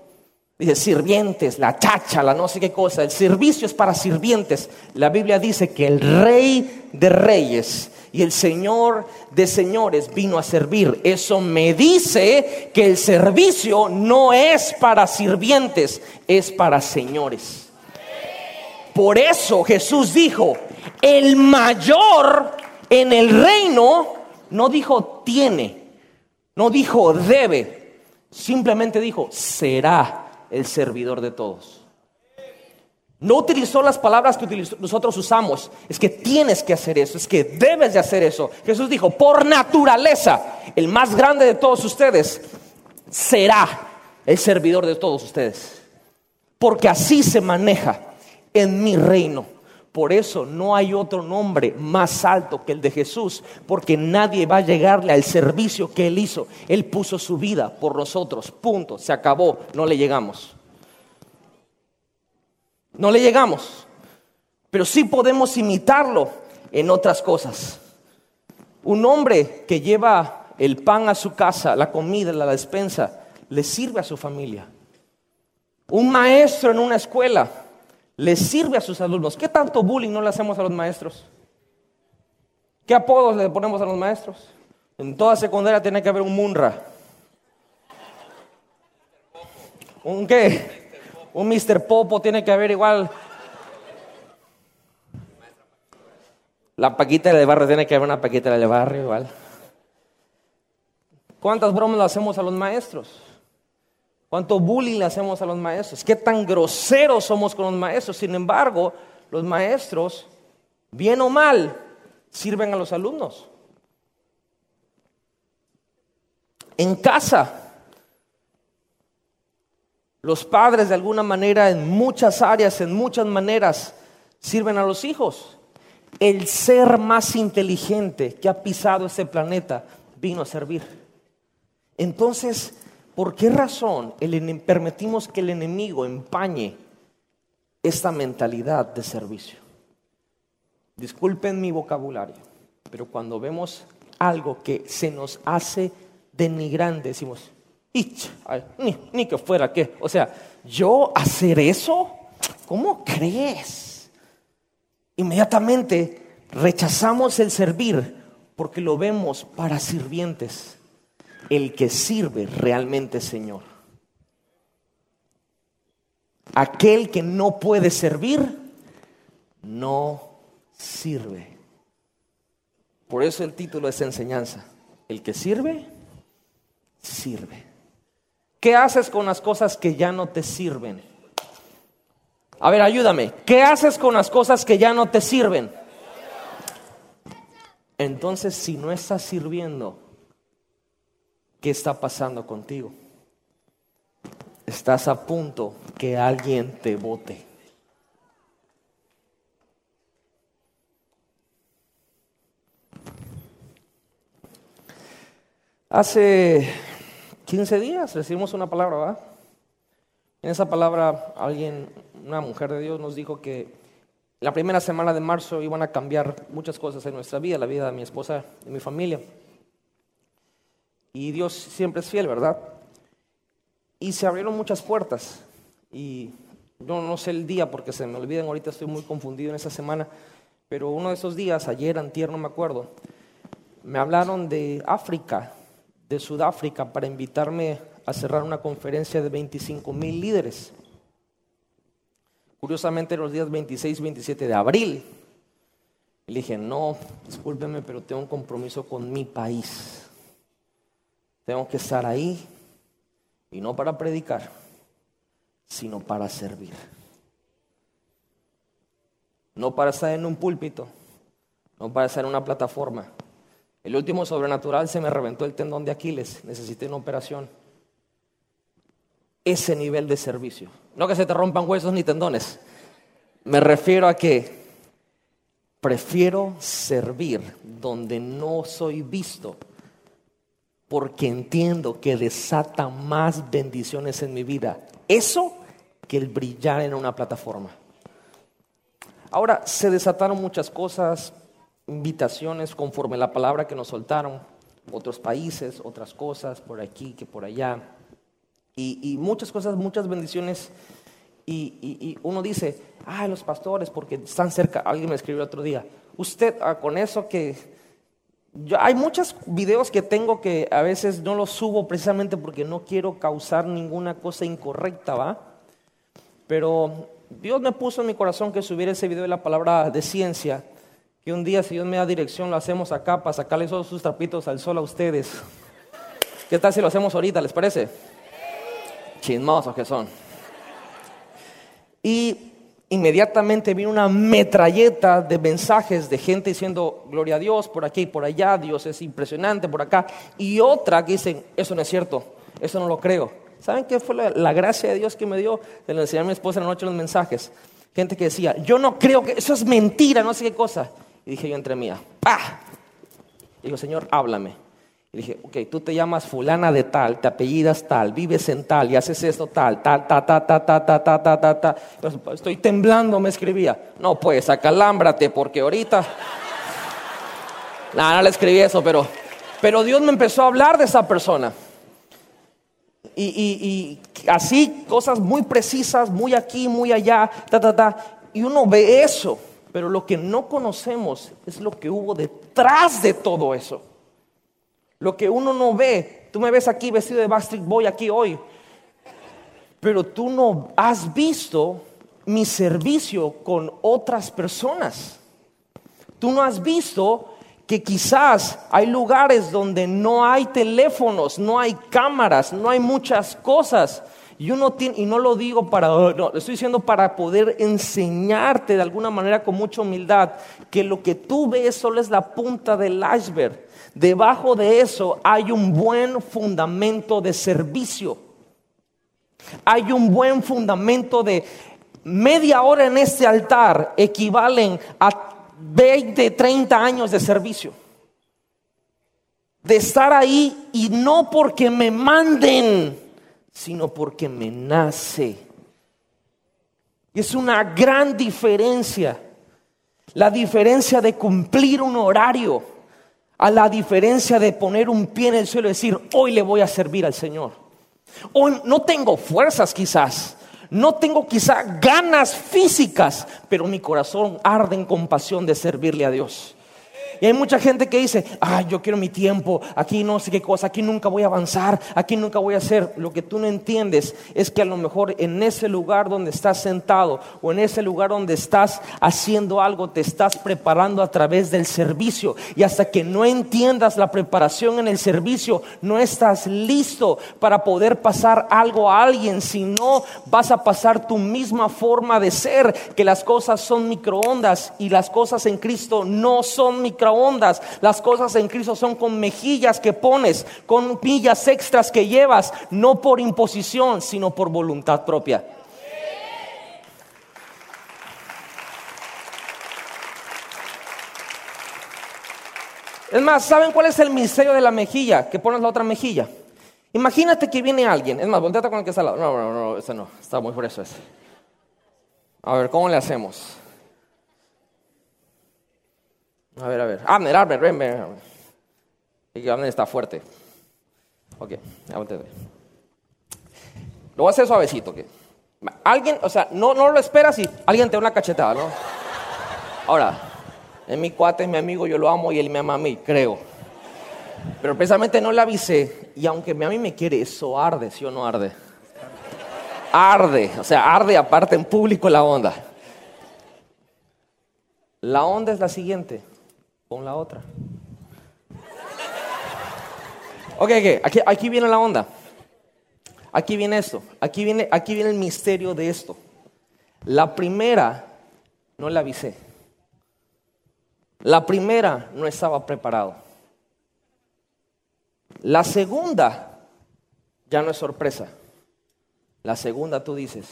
Dice sirvientes, la chacha, la no sé qué cosa. El servicio es para sirvientes. La Biblia dice que el rey de reyes y el señor de señores vino a servir. Eso me dice que el servicio no es para sirvientes, es para señores. Por eso Jesús dijo, el mayor en el reino no dijo tiene, no dijo debe, simplemente dijo será el servidor de todos. No utilizó las palabras que nosotros usamos. Es que tienes que hacer eso, es que debes de hacer eso. Jesús dijo, por naturaleza, el más grande de todos ustedes será el servidor de todos ustedes. Porque así se maneja en mi reino. Por eso no hay otro nombre más alto que el de Jesús, porque nadie va a llegarle al servicio que Él hizo. Él puso su vida por nosotros, punto, se acabó, no le llegamos. No le llegamos, pero sí podemos imitarlo en otras cosas. Un hombre que lleva el pan a su casa, la comida, la despensa, le sirve a su familia. Un maestro en una escuela le sirve a sus alumnos. ¿Qué tanto bullying no le hacemos a los maestros? ¿Qué apodos le ponemos a los maestros? En toda secundaria tiene que haber un Munra. ¿Un qué? Un Mr. Popo tiene que haber igual. La Paquita de barrio tiene que haber una Paquita de barrio igual. ¿Cuántas bromas le hacemos a los maestros? ¿Cuánto bullying le hacemos a los maestros? ¿Qué tan groseros somos con los maestros? Sin embargo, los maestros, bien o mal, sirven a los alumnos. En casa, los padres de alguna manera, en muchas áreas, en muchas maneras, sirven a los hijos. El ser más inteligente que ha pisado este planeta vino a servir. Entonces, ¿Por qué razón permitimos que el enemigo empañe esta mentalidad de servicio? Disculpen mi vocabulario, pero cuando vemos algo que se nos hace denigrante, decimos, Y, ni, que fuera qué. O sea, yo hacer eso, ¿cómo crees? Inmediatamente rechazamos el servir porque lo vemos para sirvientes. El que sirve realmente Señor. Aquel que no puede servir, no sirve. Por eso el título es enseñanza. El que sirve, sirve. ¿Qué haces con las cosas que ya no te sirven? A ver, ayúdame. ¿Qué haces con las cosas que ya no te sirven? Entonces, si no estás sirviendo, ¿qué está pasando contigo? Estás a punto que alguien te vote. Hace 15 días recibimos una palabra, ¿verdad? En esa palabra alguien, una mujer de Dios nos dijo que la primera semana de marzo iban a cambiar muchas cosas en nuestra vida, la vida de mi esposa y mi familia. Y Dios siempre es fiel, ¿verdad? Y se abrieron muchas puertas. Y yo no sé el día porque se me olvidan, ahorita estoy muy confundido en esa semana. Pero uno de esos días, ayer, antier, no me acuerdo, me hablaron de África, de Sudáfrica, para invitarme a cerrar una conferencia de 25 mil líderes. Curiosamente, los días 26 y 27 de abril. Dije, no, discúlpeme, pero tengo un compromiso con mi país. Tengo que estar ahí y no para predicar, sino para servir. No para estar en un púlpito, no para estar en una plataforma. El último sobrenatural se me reventó el tendón de Aquiles, necesité una operación. Ese nivel de servicio. No que se te rompan huesos ni tendones. Me refiero a que prefiero servir donde no soy visto porque entiendo que desata más bendiciones en mi vida. Eso que el brillar en una plataforma. Ahora, se desataron muchas cosas, invitaciones conforme la palabra que nos soltaron, otros países, otras cosas, por aquí que por allá, y, muchas cosas, muchas bendiciones. Y, uno dice, ah, los pastores, porque están cerca. Alguien me escribió otro día, usted ah, con eso que hay muchos videos que tengo que a veces no los subo precisamente porque no quiero causar ninguna cosa incorrecta, ¿va? Pero Dios me puso en mi corazón que subiera ese video de la palabra de ciencia, que un día si Dios me da dirección lo hacemos acá para sacarles todos sus trapitos al sol a ustedes. ¿Qué tal si lo hacemos ahorita, les parece? Chismosos que son. Y inmediatamente vino una metralleta de mensajes de gente diciendo, gloria a Dios, por aquí y por allá, Dios es impresionante, por acá. Y otra que dicen, eso no es cierto, eso no lo creo. ¿Saben qué fue la, gracia de Dios que me dio? De enseñar a mi esposa en la noche los mensajes. Gente que decía, yo no creo que eso es mentira, no sé qué cosa. Y dije yo entre mía, ¡pah! Y digo, Señor, háblame. Y dije, ok, tú te llamas fulana de tal, te apellidas tal, vives en tal y haces esto tal, tal, ta, ta, ta, ta, ta, ta, ta, ta, ta. Estoy temblando, me escribía. No, pues, acalámbrate, porque ahorita... Nada, no le escribí eso, pero, pero Dios me empezó a hablar de esa persona. Y, y, y así, cosas muy precisas, muy aquí, muy allá, ta, ta, ta. Y uno ve eso, pero lo que no conocemos es lo que hubo detrás de todo eso. Lo que uno no ve, tú me ves aquí vestido de Backstreet Boy aquí hoy, pero tú no has visto mi servicio con otras personas. Tú no has visto que quizás hay lugares donde no hay teléfonos, no hay cámaras, no hay muchas cosas. Y uno tiene, y no lo digo para, no, lo estoy diciendo para poder enseñarte de alguna manera con mucha humildad que lo que tú ves solo es la punta del iceberg. Debajo de eso hay un buen fundamento de servicio. Hay un buen fundamento de media hora en este altar equivalen a 20, 30 años de servicio. De estar ahí y no porque me manden, sino porque me nace. Y es una gran diferencia. La diferencia de cumplir un horario a la diferencia de poner un pie en el suelo y decir, hoy le voy a servir al Señor. O no tengo fuerzas quizás. No tengo quizá ganas físicas, pero mi corazón arde en compasión de servirle a Dios. Y hay mucha gente que dice, ay, yo quiero mi tiempo, aquí no sé qué cosa, aquí nunca voy a avanzar, aquí nunca voy a hacer. Lo que tú no entiendes es que a lo mejor en ese lugar donde estás sentado o en ese lugar donde estás haciendo algo, te estás preparando a través del servicio. Y hasta que no entiendas la preparación en el servicio, no estás listo para poder pasar algo a alguien, si no vas a pasar tu misma forma de ser, que las cosas son microondas y las cosas en Cristo no son microondas ondas. Las cosas en Cristo son con mejillas que pones, con millas extras que llevas, no por imposición, sino por voluntad propia. Es más, ¿saben cuál es el misterio de la mejilla? Que pones la otra mejilla. Imagínate que viene alguien. Es más, volteate con el que está al lado. No, no, no, ese no. Está muy por eso ese. A ver, ¿cómo le hacemos? A ver, a ver. Abner, Abner, ven, ven. Y Abner está fuerte. Ok, aguántate. Lo voy a hacer suavecito. Alguien, o sea, no, no lo esperas y alguien te da una cachetada, ¿no? Ahora, es mi cuate, es mi amigo, yo lo amo y él me ama a mí, creo. Pero precisamente no le avisé. Y aunque a mí me quiere, eso arde, ¿sí o no arde? Arde, o sea, arde aparte en público la onda. La onda es la siguiente. Pon la otra. Ok, ok, aquí, aquí viene la onda. Aquí viene esto. Aquí viene, aquí viene el misterio de esto. La primera no la avisé. La primera no estaba preparado. La segunda ya no es sorpresa. La segunda tú dices,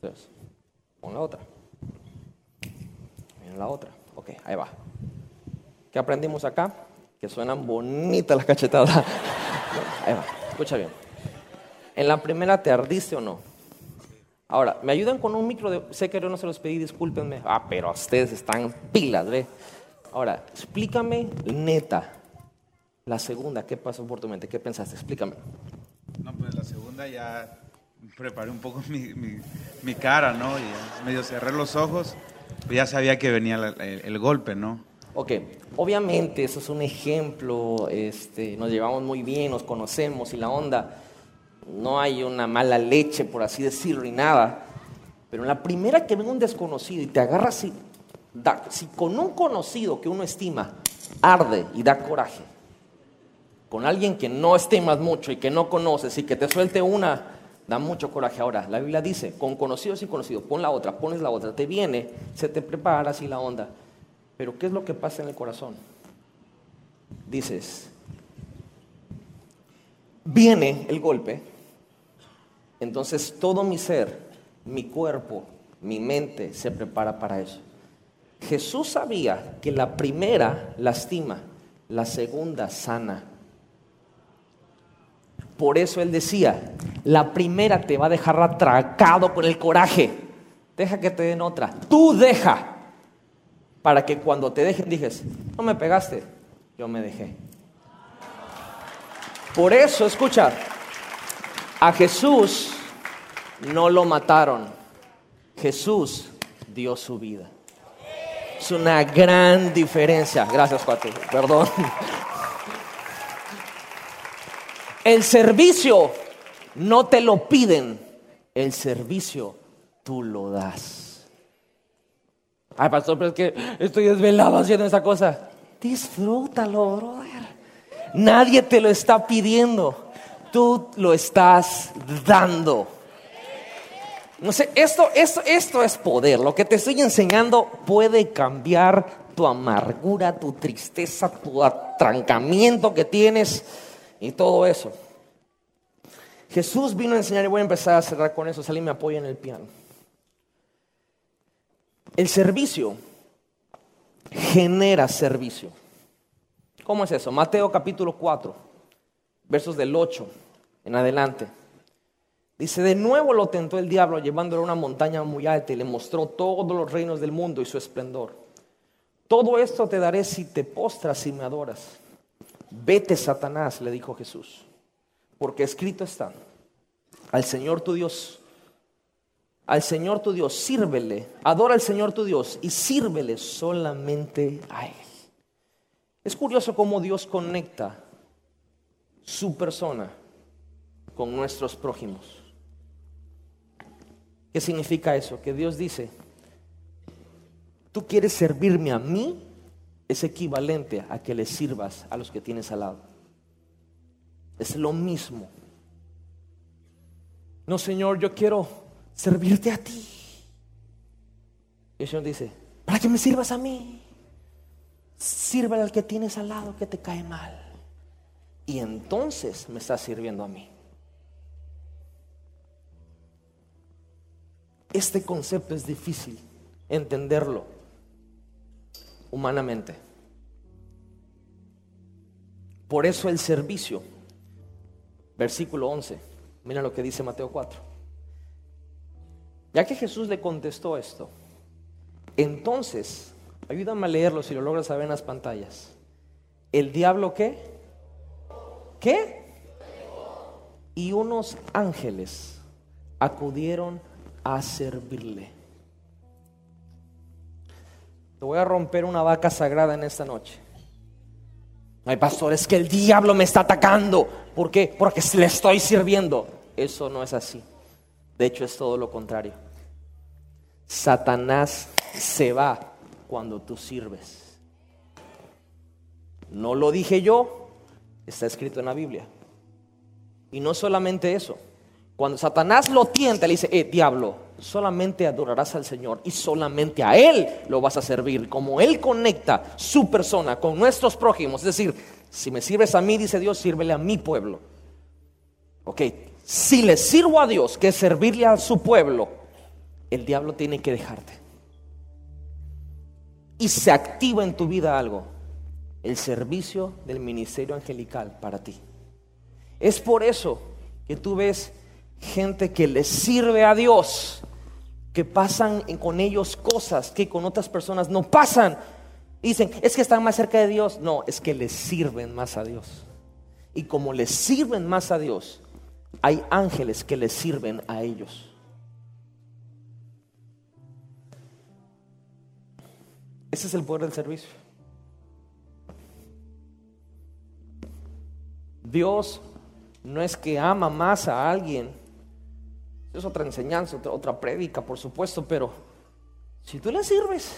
Entonces, Pon la otra. Miren la otra. Ok, ahí va. ¿Qué aprendimos acá? Que suenan bonitas las cachetadas. ahí va. Escucha bien. En la primera te ardiste o no. Ahora, ¿me ayudan con un micro? De... Sé que yo no se los pedí, discúlpenme. Ah, pero ustedes están pilas, ¿ve? Ahora, explícame neta. La segunda, ¿qué pasó por tu mente? ¿Qué pensaste? Explícame. No, pues la segunda ya preparé un poco <laughs> mi, cara, ¿no? Y medio cerré los ojos, pues ya sabía que venía el, golpe, ¿no? Ok, obviamente eso es un ejemplo, este, nos llevamos muy bien, nos conocemos y la onda, no hay una mala leche, por así decirlo, ni nada, pero en la primera que venga un desconocido y te agarra así, si con un conocido que uno estima arde y da coraje, con alguien que no estimas mucho y que no conoces y que te suelte una Da mucho coraje. Ahora, la Biblia dice, con conocidos y conocidos, pon la otra, pones la otra, te viene, se te prepara así la onda. Pero ¿qué es lo que pasa en el corazón? Dices, viene el golpe, entonces todo mi ser, mi cuerpo, mi mente se prepara para eso. Jesús sabía que la primera lastima, la segunda sana. Por eso él decía, la primera te va a dejar atracado con el coraje. Deja que te den otra. Tú deja. Para que cuando te dejen dijes, no me pegaste, yo me dejé. Por eso, escucha, a Jesús no lo mataron. Jesús dio su vida. Es una gran diferencia. Gracias, cuate. Perdón. El servicio no te lo piden, el servicio tú lo das. Ay, pastor, pero es que estoy desvelado haciendo esa cosa. Disfrútalo, brother. Nadie te lo está pidiendo. Tú lo estás dando. No sé, esto, esto, esto es poder. Lo que te estoy enseñando puede cambiar tu amargura, tu tristeza, tu atrancamiento que tienes y todo eso. Jesús vino a enseñar y voy a empezar a cerrar con eso. Salí me apoya en el piano. El servicio genera servicio. ¿Cómo es eso? Mateo capítulo 4, versos del 8 en adelante. Dice, de nuevo lo tentó el diablo llevándolo a una montaña muy alta y le mostró todos los reinos del mundo y su esplendor. Todo esto te daré si te postras y me adoras. Vete, Satanás, le dijo Jesús, porque escrito está, al Señor tu Dios, al Señor tu Dios, sírvele, adora al Señor tu Dios y sírvele solamente a Él. Es curioso cómo Dios conecta su persona con nuestros prójimos. ¿Qué significa eso? Que Dios dice, tú quieres servirme a mí, es equivalente a que le sirvas a los que tienes al lado. Es lo mismo. No, Señor, yo quiero servirte a ti. Y el Señor dice, para que me sirvas a mí, sírvale al que tienes al lado que te cae mal. Y entonces me estás sirviendo a mí. Este concepto es difícil entenderlo humanamente. Por eso el servicio, versículo 11, mira lo que dice Mateo 4. Ya que Jesús le contestó esto, entonces, ayúdame a leerlo si lo logras ver en las pantallas. ¿El diablo qué? ¿Qué? Y unos ángeles acudieron a servirle. Te voy a romper una vaca sagrada en esta noche. Ay, pastor, es que el diablo me está atacando. ¿Por qué? Porque le estoy sirviendo. Eso no es así. De hecho, es todo lo contrario. Satanás se va cuando tú sirves. No lo dije yo, está escrito en la Biblia. Y no solamente eso. Cuando Satanás lo tienta, le dice, eh, diablo, solamente adorarás al Señor y solamente a Él lo vas a servir. Como Él conecta su persona con nuestros prójimos, es decir, si me sirves a mí, dice Dios, sírvele a mi pueblo. Ok, si le sirvo a Dios, que es servirle a su pueblo, el diablo tiene que dejarte. Y se activa en tu vida algo, el servicio del ministerio angelical para ti. Es por eso que tú ves gente que le sirve a Dios, que pasan con ellos cosas que con otras personas no pasan. Dicen, es que están más cerca de Dios. No, es que les sirven más a Dios. Y como les sirven más a Dios, hay ángeles que les sirven a ellos. Ese es el poder del servicio. Dios no es que ama más a alguien es otra enseñanza, otra, otra prédica, por supuesto, pero si tú le sirves,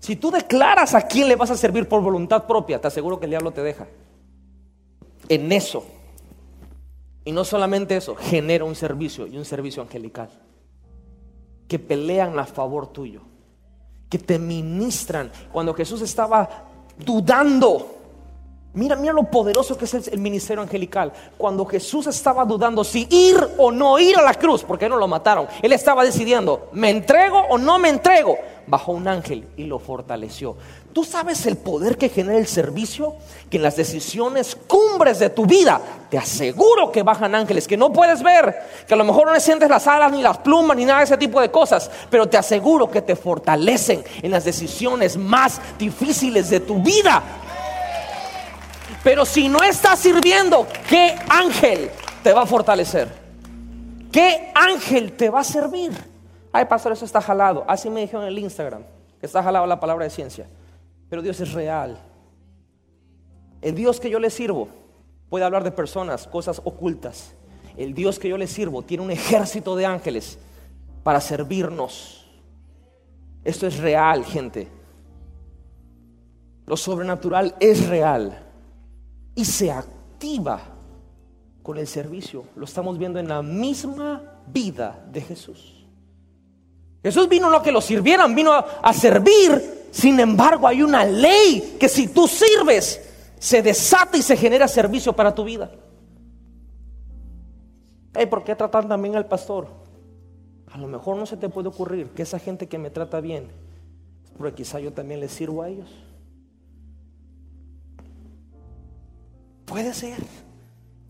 si tú declaras a quién le vas a servir por voluntad propia, te aseguro que el diablo te deja. En eso. Y no solamente eso, genera un servicio y un servicio angelical. Que pelean a favor tuyo. Que te ministran. Cuando Jesús estaba dudando Mira, mira lo poderoso que es el, ministerio angelical. Cuando Jesús estaba dudando si ir o no ir a la cruz, porque no lo mataron, él estaba decidiendo, ¿me entrego o no me entrego? Bajó un ángel y lo fortaleció. ¿Tú sabes el poder que genera el servicio? Que en las decisiones cumbres de tu vida, te aseguro que bajan ángeles que no puedes ver, que a lo mejor no sientes las alas ni las plumas ni nada de ese tipo de cosas, pero te aseguro que te fortalecen en las decisiones más difíciles de tu vida pero si no estás sirviendo, ¿qué ángel te va a fortalecer? ¿Qué ángel te va a servir? Ay, pastor, eso está jalado. Así me dijeron en el Instagram, que está jalado la palabra de ciencia. Pero Dios es real. El Dios que yo le sirvo puede hablar de personas, cosas ocultas. El Dios que yo le sirvo tiene un ejército de ángeles para servirnos. Esto es real, gente. Lo sobrenatural es real y se activa con el servicio. Lo estamos viendo en la misma vida de Jesús. Jesús vino no a que lo sirvieran, vino a, servir. Sin embargo, hay una ley que si tú sirves, se desata y se genera servicio para tu vida. ¿Por qué tratan también al pastor? A lo mejor no se te puede ocurrir que esa gente que me trata bien, porque quizá yo también les sirvo a ellos. Puede ser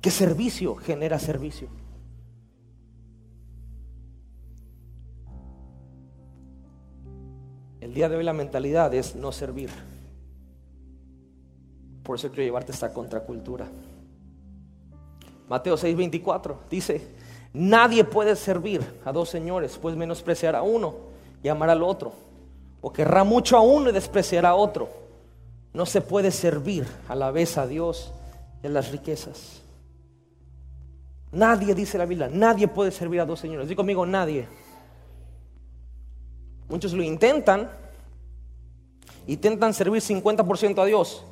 que servicio genera servicio. El día de hoy la mentalidad es no servir. Por eso quiero llevarte esta contracultura. Mateo 6:24 dice, nadie puede servir a dos señores, pues menospreciar a uno y amar al otro, o querrá mucho a uno y despreciar a otro. No se puede servir a la vez a Dios y a las riquezas. Nadie, dice la Biblia, nadie puede servir a dos señores. Digo conmigo, nadie. Muchos lo intentan. Intentan servir 50% a Dios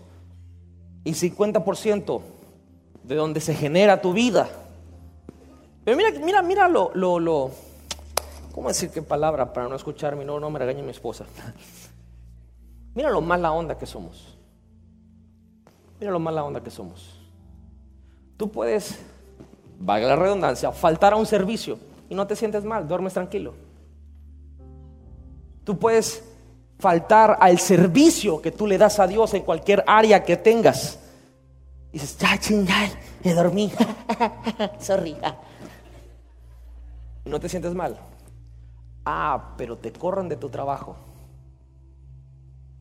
y 50% de donde se genera tu vida. Pero mira, mira, mira lo, lo, lo, ¿cómo decir qué palabra para no escucharme? No, no me regañe mi esposa. <laughs> Mira lo mala onda que somos. Mira lo mala onda que somos. Tú puedes, valga la redundancia, faltar a un servicio y no te sientes mal, duermes tranquilo. Tú puedes faltar al servicio que tú le das a Dios en cualquier área que tengas. Y dices, ya chingay, me dormí. <laughs> Sorry. Y no te sientes mal. Ah, pero te corran de tu trabajo.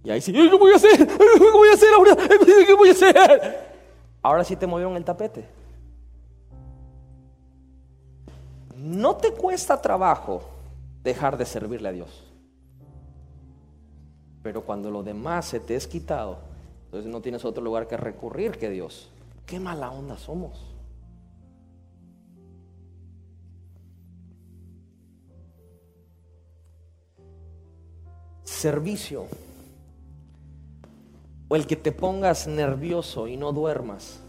Y ahí sí, <laughs> ¿qué voy a hacer? ¿Qué voy a hacer ahora? ¿Qué voy a hacer? Ahora sí te movieron el tapete. No te cuesta trabajo dejar de servirle a Dios. Pero cuando lo demás se te es quitado, entonces no tienes otro lugar que recurrir que Dios. Qué mala onda somos. Servicio. O el que te pongas nervioso y no duermas.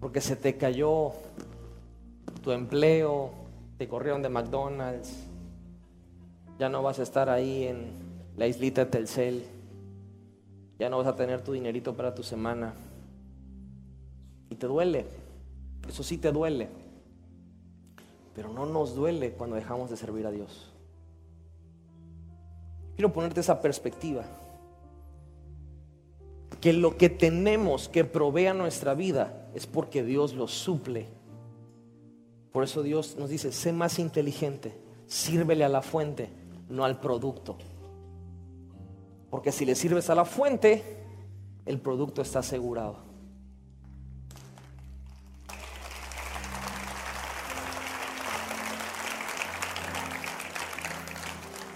Porque se te cayó tu empleo, te corrieron de McDonald's. Ya no vas a estar ahí en la islita de Telcel. Ya no vas a tener tu dinerito para tu semana. Y te duele. Eso sí te duele. Pero no nos duele cuando dejamos de servir a Dios. Quiero ponerte esa perspectiva. Que lo que tenemos que provea nuestra vida es porque Dios lo suple. Por eso Dios nos dice, sé más inteligente, sírvele a la fuente, no al producto. Porque si le sirves a la fuente, el producto está asegurado.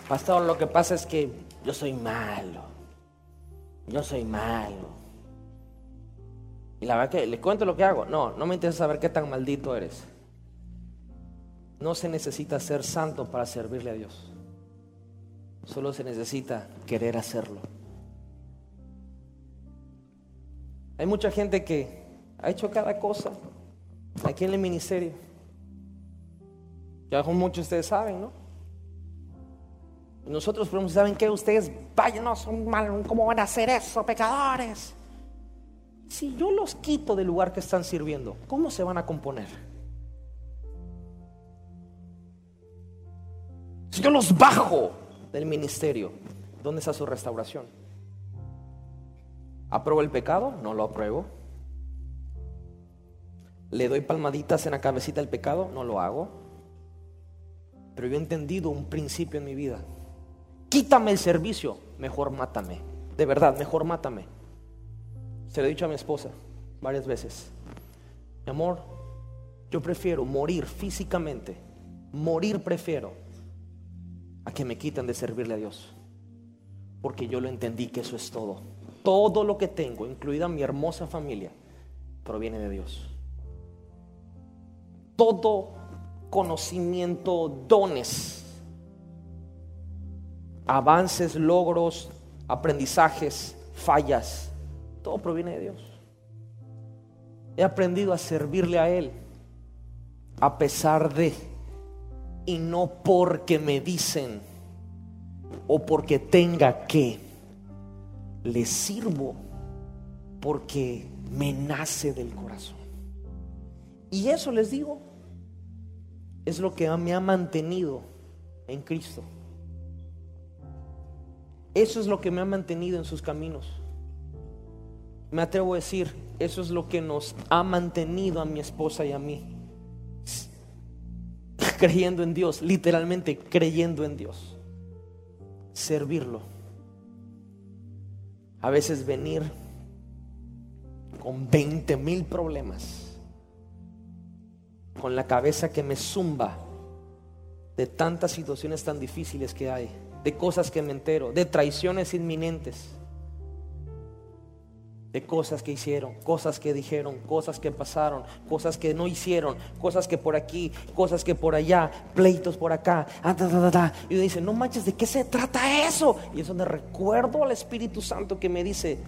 Pastor, lo que pasa es que yo soy malo. Yo soy malo. Y la verdad que le cuento lo que hago. No, no me interesa saber qué tan maldito eres. No se necesita ser santo para servirle a Dios. Solo se necesita querer hacerlo. Hay mucha gente que ha hecho cada cosa aquí en el ministerio. Ya muchos de ustedes saben, ¿no? Nosotros ¿saben qué? Ustedes, vayan, no son malos, ¿cómo van a hacer eso, pecadores? Si yo los quito del lugar que están sirviendo, ¿cómo se van a componer? Si yo los bajo del ministerio, ¿dónde está su restauración? ¿Apruebo el pecado? No lo apruebo. ¿Le doy palmaditas en la cabecita del pecado? No lo hago. Pero yo he entendido un principio en mi vida. Quítame el servicio, mejor mátame. De verdad, mejor mátame. Se lo he dicho a mi esposa varias veces. Mi amor, yo prefiero morir físicamente. Morir prefiero a que me quiten de servirle a Dios. Porque yo lo entendí que eso es todo. Todo lo que tengo, incluida mi hermosa familia, proviene de Dios. Todo conocimiento, dones, avances, logros, aprendizajes, fallas, todo proviene de Dios. He aprendido a servirle a Él a pesar de y no porque me dicen o porque tenga que. Le sirvo porque me nace del corazón. Y eso les digo, es lo que me ha mantenido en Cristo. Eso es lo que me ha mantenido en sus caminos. Me atrevo a decir, eso es lo que nos ha mantenido a mi esposa y a mí <laughs> creyendo en Dios, literalmente creyendo en Dios. servirlo. A veces venir con 20 mil problemas, con la cabeza que me zumba de tantas situaciones tan difíciles que hay, de cosas que me entero, de traiciones inminentes de cosas que hicieron, cosas que dijeron, cosas que pasaron, cosas que no hicieron, cosas que por aquí, cosas que por allá, pleitos por acá. Ah, y dice, no manches, ¿de qué se trata eso? Y es donde recuerdo al Espíritu Santo que me dice,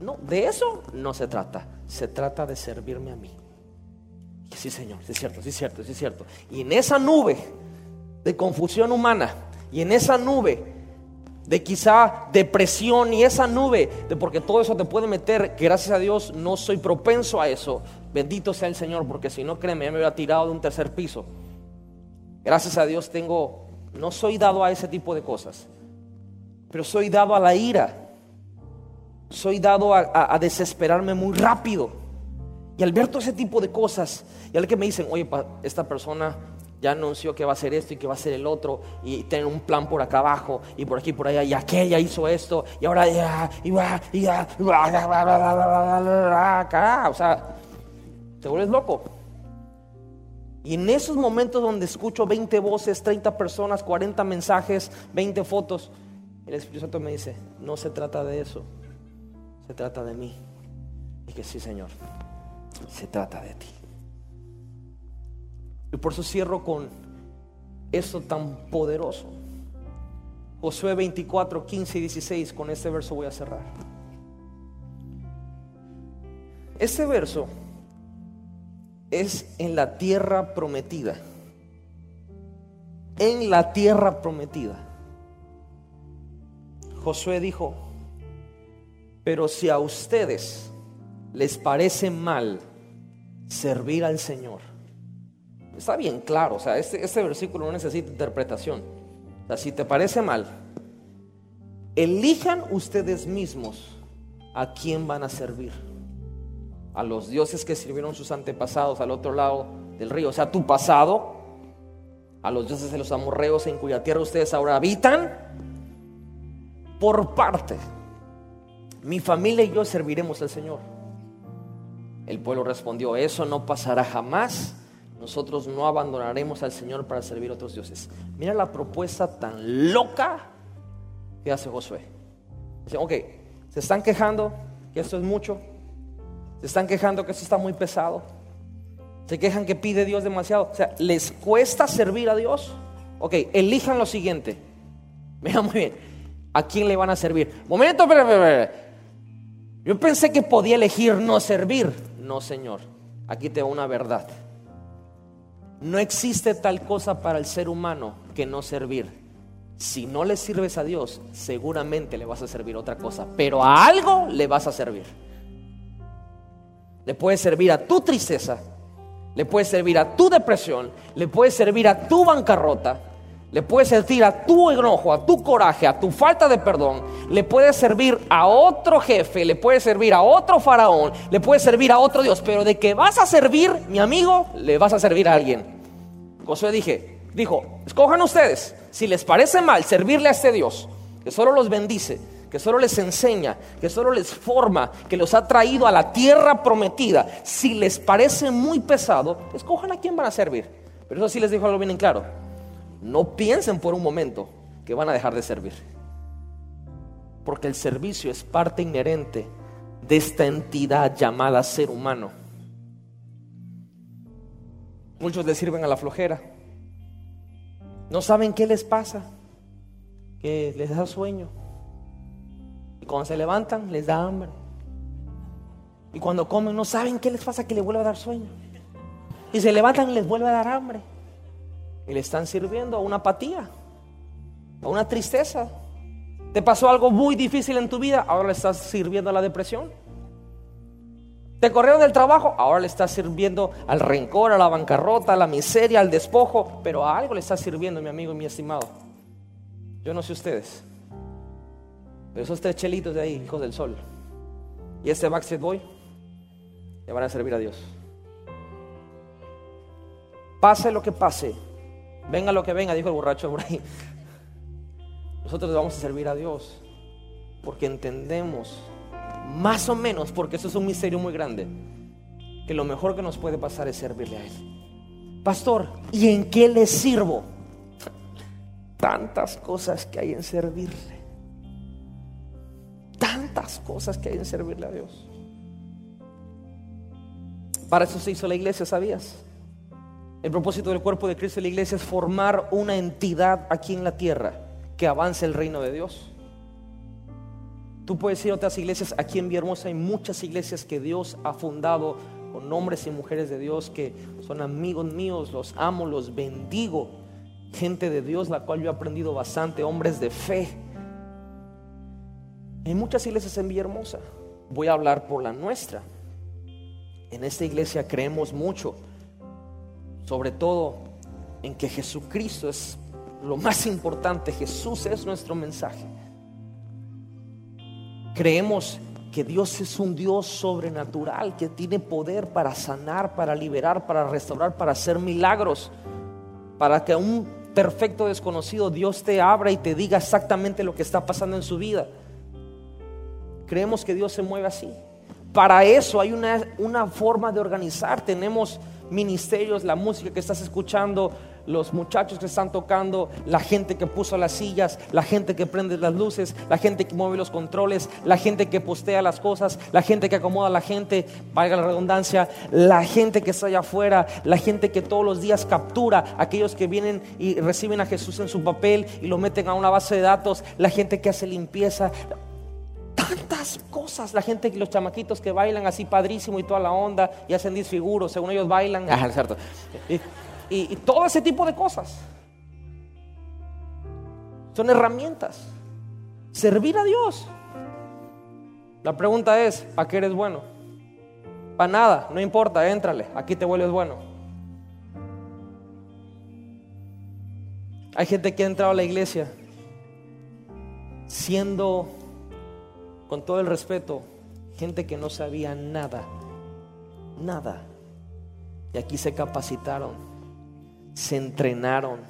no, de eso no se trata, se trata de servirme a mí. Sí, Señor, sí es cierto, sí es cierto, sí es cierto. Y en esa nube de confusión humana, y en esa nube de quizá depresión y esa nube, de porque todo eso te puede meter, que gracias a Dios no soy propenso a eso. Bendito sea el Señor, porque si no, créeme, me hubiera tirado de un tercer piso. Gracias a Dios tengo, no soy dado a ese tipo de cosas, pero soy dado a la ira. Soy dado a, desesperarme muy rápido. Y al ver todo ese tipo de cosas, y al que me dicen, oye, esta persona ya anunció que va a hacer esto y que va a hacer el otro y tener un plan por acá abajo y por aquí por allá y aquella hizo esto y ahora ya y ya y ya o sea te vuelves loco y en esos momentos donde escucho 20 voces 30 personas 40 mensajes 20 fotos el Espíritu Santo me dice no se trata de eso se trata de mí y que sí Señor se trata de ti y por eso cierro con esto tan poderoso. Josué 24, 15 y 16, con este verso voy a cerrar. Este verso es en la tierra prometida. En la tierra prometida. Josué dijo, pero si a ustedes les parece mal servir al Señor, Está bien claro, o sea, este, este, versículo no necesita interpretación. O sea, si te parece mal, elijan ustedes mismos a quién van a servir. A los dioses que sirvieron sus antepasados al otro lado del río. O sea, tu pasado, a los dioses de los amorreos en cuya tierra ustedes ahora habitan, por parte. Mi familia y yo serviremos al Señor. El pueblo respondió, eso no pasará jamás nosotros no abandonaremos al Señor para servir a otros dioses. Mira la propuesta tan loca que hace Josué. Dice, ok, se están quejando que esto es mucho. Se están quejando que esto está muy pesado. Se quejan que pide Dios demasiado. O sea, les cuesta servir a Dios. Ok, elijan lo siguiente. <laughs> Mira muy bien. ¿A quién le van a servir? Momento, pero, Yo pensé que podía elegir no servir. No, Señor. Aquí te una verdad. No existe tal cosa para el ser humano que no servir. Si no le sirves a Dios, seguramente le vas a servir otra cosa, pero a algo le vas a servir. Le puede servir a tu tristeza, le puede servir a tu depresión, le puede servir a tu bancarrota, le puede servir a tu enojo, a tu coraje, a tu falta de perdón, le puede servir a otro jefe, le puede servir a otro faraón, le puede servir a otro Dios, pero de que vas a servir, mi amigo, le vas a servir a alguien. Josué dije, dijo, escojan ustedes, si les parece mal servirle a este Dios, que solo los bendice, que solo les enseña, que solo les forma, que los ha traído a la tierra prometida, si les parece muy pesado, escojan a quién van a servir. Pero eso sí les dijo algo bien en claro. No piensen por un momento que van a dejar de servir. Porque el servicio es parte inherente de esta entidad llamada ser humano. Muchos le sirven a la flojera. No saben qué les pasa, que les da sueño. Y cuando se levantan les da hambre. Y cuando comen no saben qué les pasa, que les vuelve a dar sueño. Y se levantan y les vuelve a dar hambre. Y le están sirviendo a una apatía, a una tristeza. Te pasó algo muy difícil en tu vida, ahora le estás sirviendo a la depresión. Te corrieron del trabajo, ahora le estás sirviendo al rencor, a la bancarrota, a la miseria, al despojo, pero a algo le estás sirviendo, mi amigo y mi estimado. Yo no sé ustedes, pero esos tres chelitos de ahí, hijos del sol, y este Backstreet Boy, le van a servir a Dios. Pase lo que pase, venga lo que venga, dijo el borracho por ahí. nosotros vamos a servir a Dios porque entendemos, más o menos, porque eso es un misterio muy grande, que lo mejor que nos puede pasar es servirle a Él. Pastor, ¿y en qué le sirvo? Tantas cosas que hay en servirle. Tantas cosas que hay en servirle a Dios. Para eso se hizo la iglesia, ¿sabías? El propósito del cuerpo de Cristo y la iglesia es formar una entidad aquí en la tierra que avance el reino de Dios. Tú puedes ir a otras iglesias, aquí en Villahermosa hay muchas iglesias que Dios ha fundado con hombres y mujeres de Dios que son amigos míos, los amo, los bendigo. Gente de Dios, la cual yo he aprendido bastante, hombres de fe. Hay muchas iglesias en Villahermosa. Voy a hablar por la nuestra. En esta iglesia creemos mucho, sobre todo en que Jesucristo es lo más importante, Jesús es nuestro mensaje. Creemos que Dios es un Dios sobrenatural, que tiene poder para sanar, para liberar, para restaurar, para hacer milagros, para que un perfecto desconocido Dios te abra y te diga exactamente lo que está pasando en su vida. Creemos que Dios se mueve así. Para eso hay una, una forma de organizar. Tenemos ministerios, la música que estás escuchando, los muchachos que están tocando, la gente que puso las sillas, la gente que prende las luces, la gente que mueve los controles, la gente que postea las cosas, la gente que acomoda a la gente, valga la redundancia, la gente que está allá afuera, la gente que todos los días captura aquellos que vienen y reciben a Jesús en su papel y lo meten a una base de datos, la gente que hace limpieza. Tantas cosas, la gente, los chamaquitos que bailan así padrísimo y toda la onda y hacen disfiguros, según ellos bailan. Ajá, cierto. Y, y, todo ese tipo de cosas. Son herramientas. Servir a Dios. La pregunta es, ¿para qué eres bueno? Para nada, no importa, éntrale, aquí te vuelves bueno. Hay gente que ha entrado a la iglesia siendo, con todo el respeto, gente que no sabía nada, nada. Y aquí se capacitaron se entrenaron,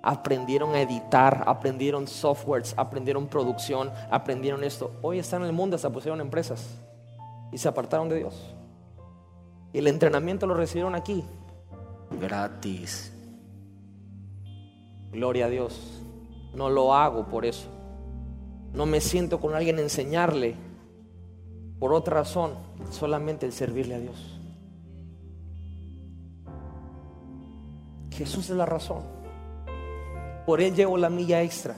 aprendieron a editar, aprendieron softwares, aprendieron producción, aprendieron esto. Hoy están en el mundo, se pusieron empresas y se apartaron de Dios. Y el entrenamiento lo recibieron aquí, gratis. Gloria a Dios. No lo hago por eso. No me siento con alguien enseñarle por otra razón, solamente el servirle a Dios. Jesús es la razón. Por Él llevo la milla extra.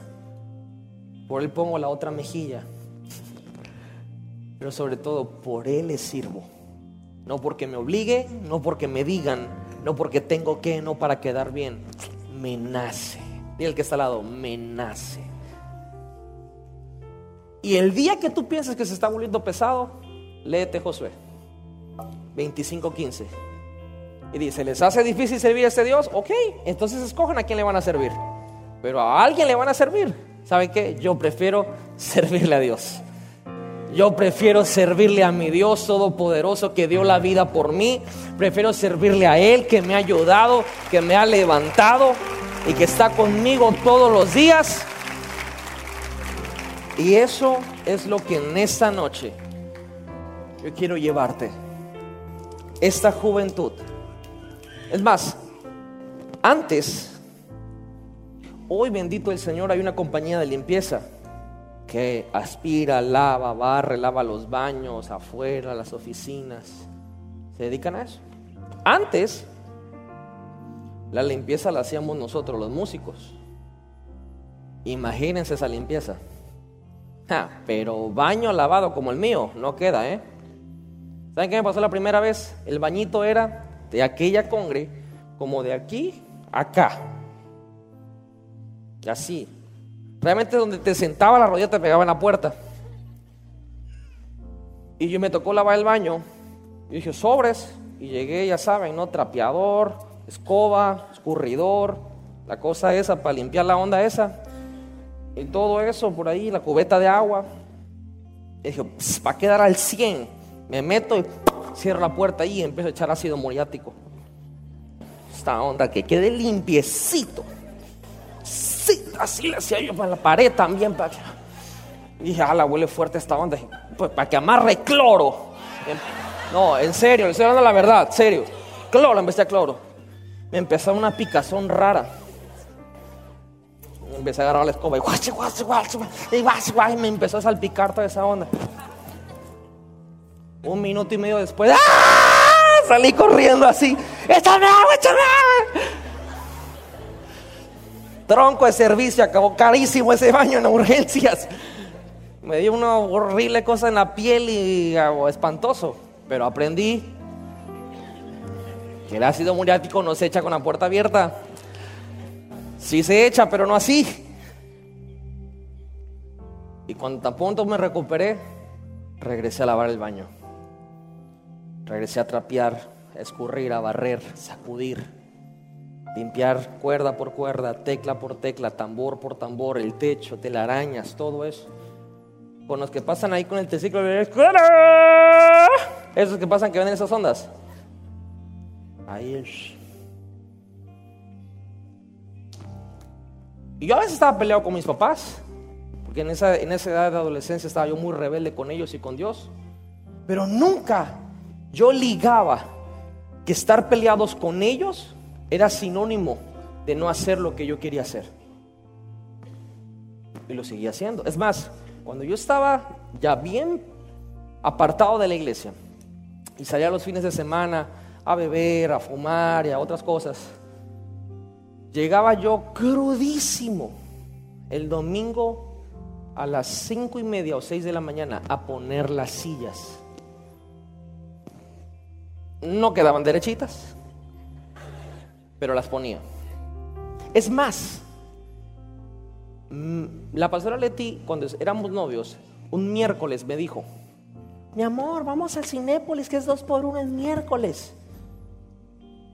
Por Él pongo la otra mejilla. Pero sobre todo, por Él le sirvo. No porque me obligue, no porque me digan, no porque tengo que, no para quedar bien. Me nace. Y el que está al lado, me nace. Y el día que tú piensas que se está volviendo pesado, léete Josué 25:15. Y dice, ¿les hace difícil servir a este Dios? Ok, entonces escojan a quién le van a servir. Pero a alguien le van a servir. ¿Saben qué? Yo prefiero <laughs> servirle a Dios. Yo prefiero servirle a mi Dios Todopoderoso que dio la vida por mí. Prefiero servirle a Él que me ha ayudado, que me ha levantado y que está conmigo todos los días. Y eso es lo que en esta noche yo quiero llevarte. Esta juventud es más, antes, hoy bendito el Señor, hay una compañía de limpieza que aspira, lava, barre, lava los baños, afuera, las oficinas. Se dedican a eso. Antes, la limpieza la hacíamos nosotros, los músicos. Imagínense esa limpieza. Pero baño lavado como el mío, no queda, ¿eh? ¿Saben qué me pasó la primera vez? El bañito era de aquella congre como de aquí a acá. Así. Realmente donde te sentaba la rodilla te pegaba en la puerta. Y yo me tocó lavar el baño. Y dije, sobres. Y llegué, ya saben, ¿no? Trapeador, escoba, escurridor, la cosa esa para limpiar la onda esa. Y todo eso por ahí, la cubeta de agua. Y va a quedar al 100. Me meto y cierro la puerta ahí y empiezo a echar ácido muriático. Esta onda que quede limpiecito. así, le hacía yo para la pared también. Para que... Y dije, ah, la huele fuerte esta onda. Pues para que amarre cloro. No, en serio, estoy hablando la verdad, serio. Cloro en vez de cloro. Me empezó una picazón rara. Empecé a agarrar la escoba y, guachi, guachi, guachi, y, me empezó a salpicar toda esa onda. Un minuto y medio después, ¡ah! salí corriendo así. ¡Échame agua, échame agua! Tronco de servicio, acabó carísimo ese baño en urgencias. Me dio una horrible cosa en la piel y algo espantoso. Pero aprendí que el ácido muriático no se echa con la puerta abierta. Sí se echa, pero no así. Y cuando tan pronto me recuperé, regresé a lavar el baño. Regresé a trapear, a escurrir, a barrer, sacudir, limpiar cuerda por cuerda, tecla por tecla, tambor por tambor, el techo, telarañas, todo eso. Con los que pasan ahí con el triciclo de escuela. Esos que pasan que ven esas ondas. Ahí es. Y yo a veces estaba peleado con mis papás, porque en esa, en esa edad de adolescencia estaba yo muy rebelde con ellos y con Dios. Pero nunca yo ligaba que estar peleados con ellos era sinónimo de no hacer lo que yo quería hacer. Y lo seguía haciendo. Es más, cuando yo estaba ya bien apartado de la iglesia y salía los fines de semana a beber, a fumar y a otras cosas, Llegaba yo crudísimo el domingo a las cinco y media o seis de la mañana a poner las sillas. No quedaban derechitas, pero las ponía. Es más, mm, la pastora Leti, cuando éramos novios, un miércoles me dijo, mi amor, vamos al Cinépolis, que es dos por uno el miércoles.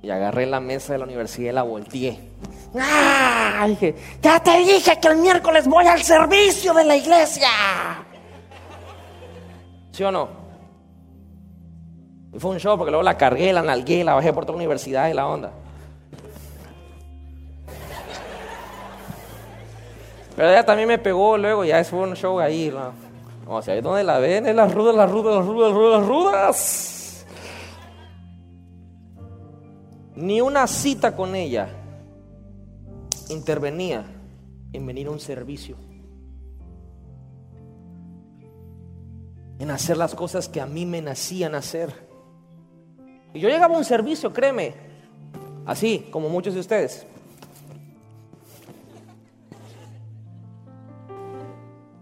Y agarré la mesa de la universidad y la volteé. ¡Ah! Dije, ya te dije que el miércoles voy al servicio de la iglesia. ¿Sí o no? Y fue un show porque luego la cargué, la nalgué, la bajé por toda la universidad y la onda. Pero ella también me pegó luego, ya fue un show ahí. O sea, ahí donde la ven, es las rudas, las rudas, las rudas, las rudas, las rudas. Ni una cita con ella intervenía en venir a un servicio. En hacer las cosas que a mí me nacían hacer. Y yo llegaba a un servicio, créeme, así como muchos de ustedes.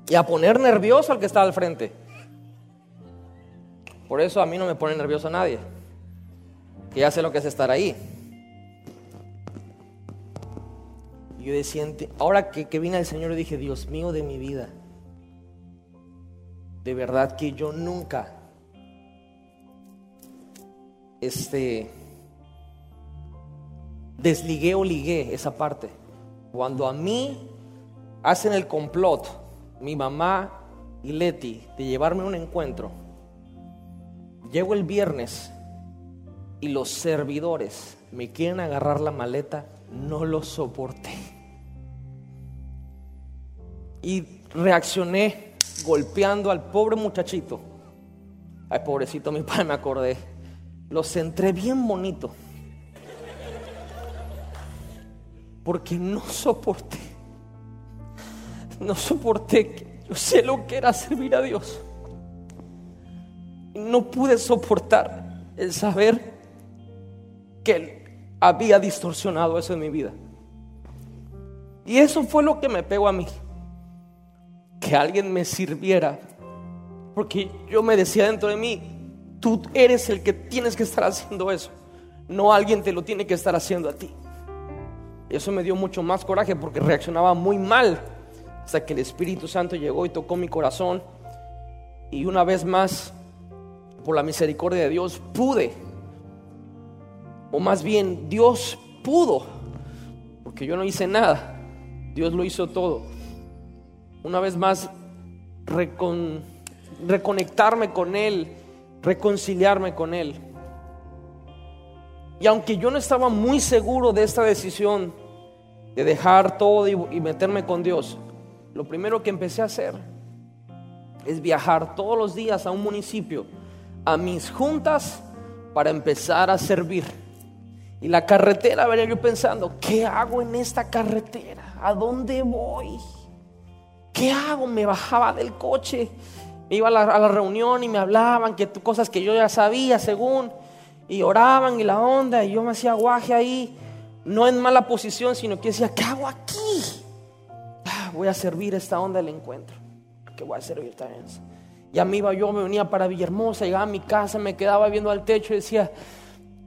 Y a poner nervioso al que está al frente. Por eso a mí no me pone nervioso nadie que ya sé lo que es estar ahí. yo decía, ahora que, que vine al Señor, dije, Dios mío de mi vida, de verdad que yo nunca, este, desligué o ligué esa parte. Cuando a mí hacen el complot, mi mamá y Leti, de llevarme a un encuentro, llego el viernes y los servidores me quieren agarrar la maleta, no lo soporté. Y reaccioné golpeando al pobre muchachito. Ay, pobrecito mi padre, me acordé. Lo centré bien bonito. Porque no soporté. No soporté. Yo sé lo que era servir a Dios. No pude soportar el saber que había distorsionado eso en mi vida. Y eso fue lo que me pegó a mí. Que alguien me sirviera. Porque yo me decía dentro de mí, tú eres el que tienes que estar haciendo eso. No alguien te lo tiene que estar haciendo a ti. Y eso me dio mucho más coraje porque reaccionaba muy mal. Hasta que el Espíritu Santo llegó y tocó mi corazón. Y una vez más, por la misericordia de Dios, pude o más bien Dios pudo, porque yo no hice nada, Dios lo hizo todo. Una vez más, reconectarme con Él, reconciliarme con Él. Y aunque yo no estaba muy seguro de esta decisión, de dejar todo y, meterme con Dios, lo primero que empecé a hacer es viajar todos los días a un municipio, a mis juntas, para empezar a servir. Y la carretera, venía yo pensando, ¿qué hago en esta carretera? ¿A dónde voy? ¿Qué hago? Me bajaba del coche, me iba a la, a reunión y me hablaban que cosas que yo ya sabía según, y oraban y la onda, y yo me hacía guaje ahí, no en mala posición, sino que decía, ¿qué hago aquí? Ah, voy a servir esta onda del encuentro, que voy a servir también. Ya me iba yo, me venía para Villahermosa, llegaba a mi casa, me quedaba viendo al techo y decía,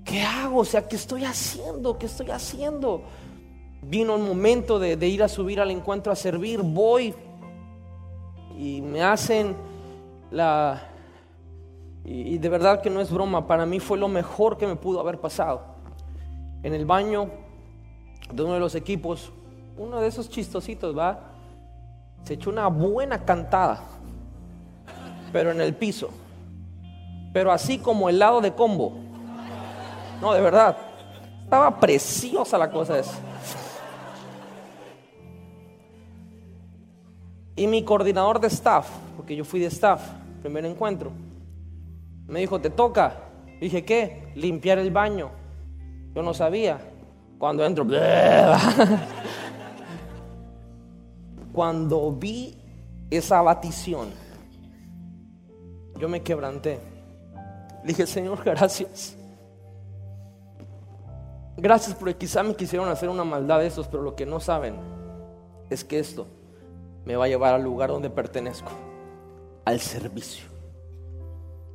¿qué hago? O sea, ¿qué estoy haciendo? ¿Qué estoy haciendo? Vino el momento de, ir a subir al encuentro a servir, voy y me hacen la... Y, y de verdad que no es broma, para mí fue lo mejor que me pudo haber pasado. En el baño de uno de los equipos, uno de esos chistositos, ¿va? Se echó una buena cantada, pero en el piso. Pero así como el lado de combo. No, de verdad. Estaba preciosa la cosa esa. Y mi coordinador de staff, porque yo fui de staff, primer encuentro, me dijo, te toca. Dije, ¿qué? Limpiar el baño. Yo no sabía. Cuando entro, <laughs> cuando vi esa batición, yo me quebranté. Dije, Señor, gracias. Gracias porque quizá me quisieron hacer una maldad de esos, pero lo que no saben es que esto me va a llevar al lugar donde pertenezco, al servicio.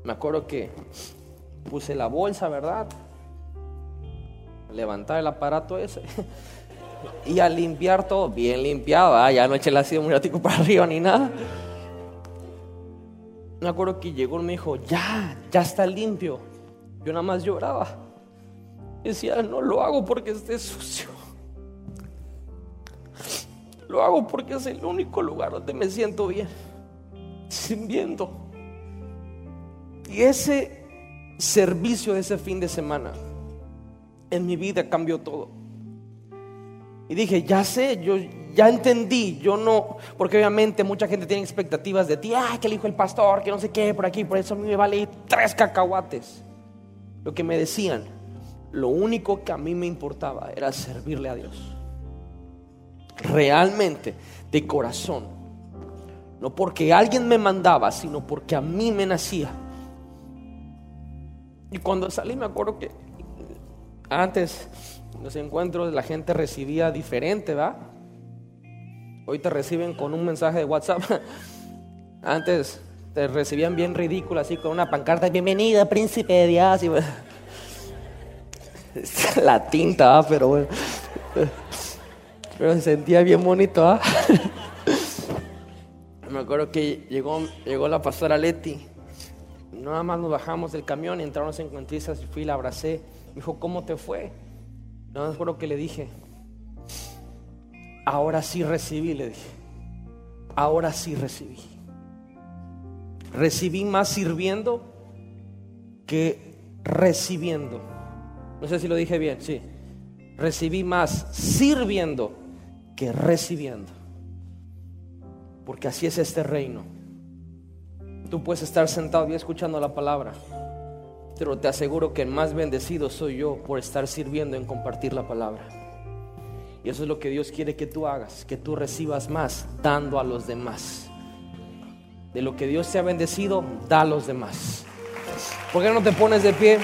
Me acuerdo que puse la bolsa, ¿verdad? Levantar el aparato ese <laughs> y a limpiar todo, bien limpiado, ah, ya no eché el ácido muriático para arriba ni nada. Me acuerdo que llegó y me dijo, ya, ya está limpio. Yo nada más lloraba. Decía, no lo hago porque esté sucio. Lo hago porque es el único lugar donde me siento bien, sirviendo. Y ese servicio de ese fin de semana en mi vida cambió todo. Y dije, ya sé, yo ya entendí, yo no, porque obviamente mucha gente tiene expectativas de ti, ah, que le dijo el pastor, que no sé qué, por aquí, por eso a mí me vale tres cacahuates. Lo que me decían, lo único que a mí me importaba era servirle a Dios. Realmente, de corazón. No porque alguien me mandaba, sino porque a mí me nacía. Y cuando salí me acuerdo que antes los encuentros la gente recibía diferente, ¿va? Hoy te reciben con un mensaje de WhatsApp. <laughs> Antes te recibían bien ridículo, así con una pancarta, bienvenida, príncipe de Dios. <laughs> La tinta, ¿va? pero bueno. Pero se sentía bien bonito, ¿ah? <laughs> Me acuerdo que llegó, llegó la pastora Leti. Nada más nos bajamos del camión y entramos en encuentrizas y fui y la abracé. Me dijo, ¿cómo te fue? No me acuerdo que le dije. Ahora sí recibí, le dije. Ahora sí recibí. Recibí más sirviendo que recibiendo. No sé si lo dije bien, sí. Recibí más sirviendo que recibiendo. Porque así es este reino. Tú puedes estar sentado y escuchando la palabra, pero te aseguro que el más bendecido soy yo por estar sirviendo en compartir la palabra. Y eso es lo que Dios quiere que tú hagas, que tú recibas más dando a los demás. De lo que Dios te ha bendecido, da a los demás. ¿Por qué no te pones de pie?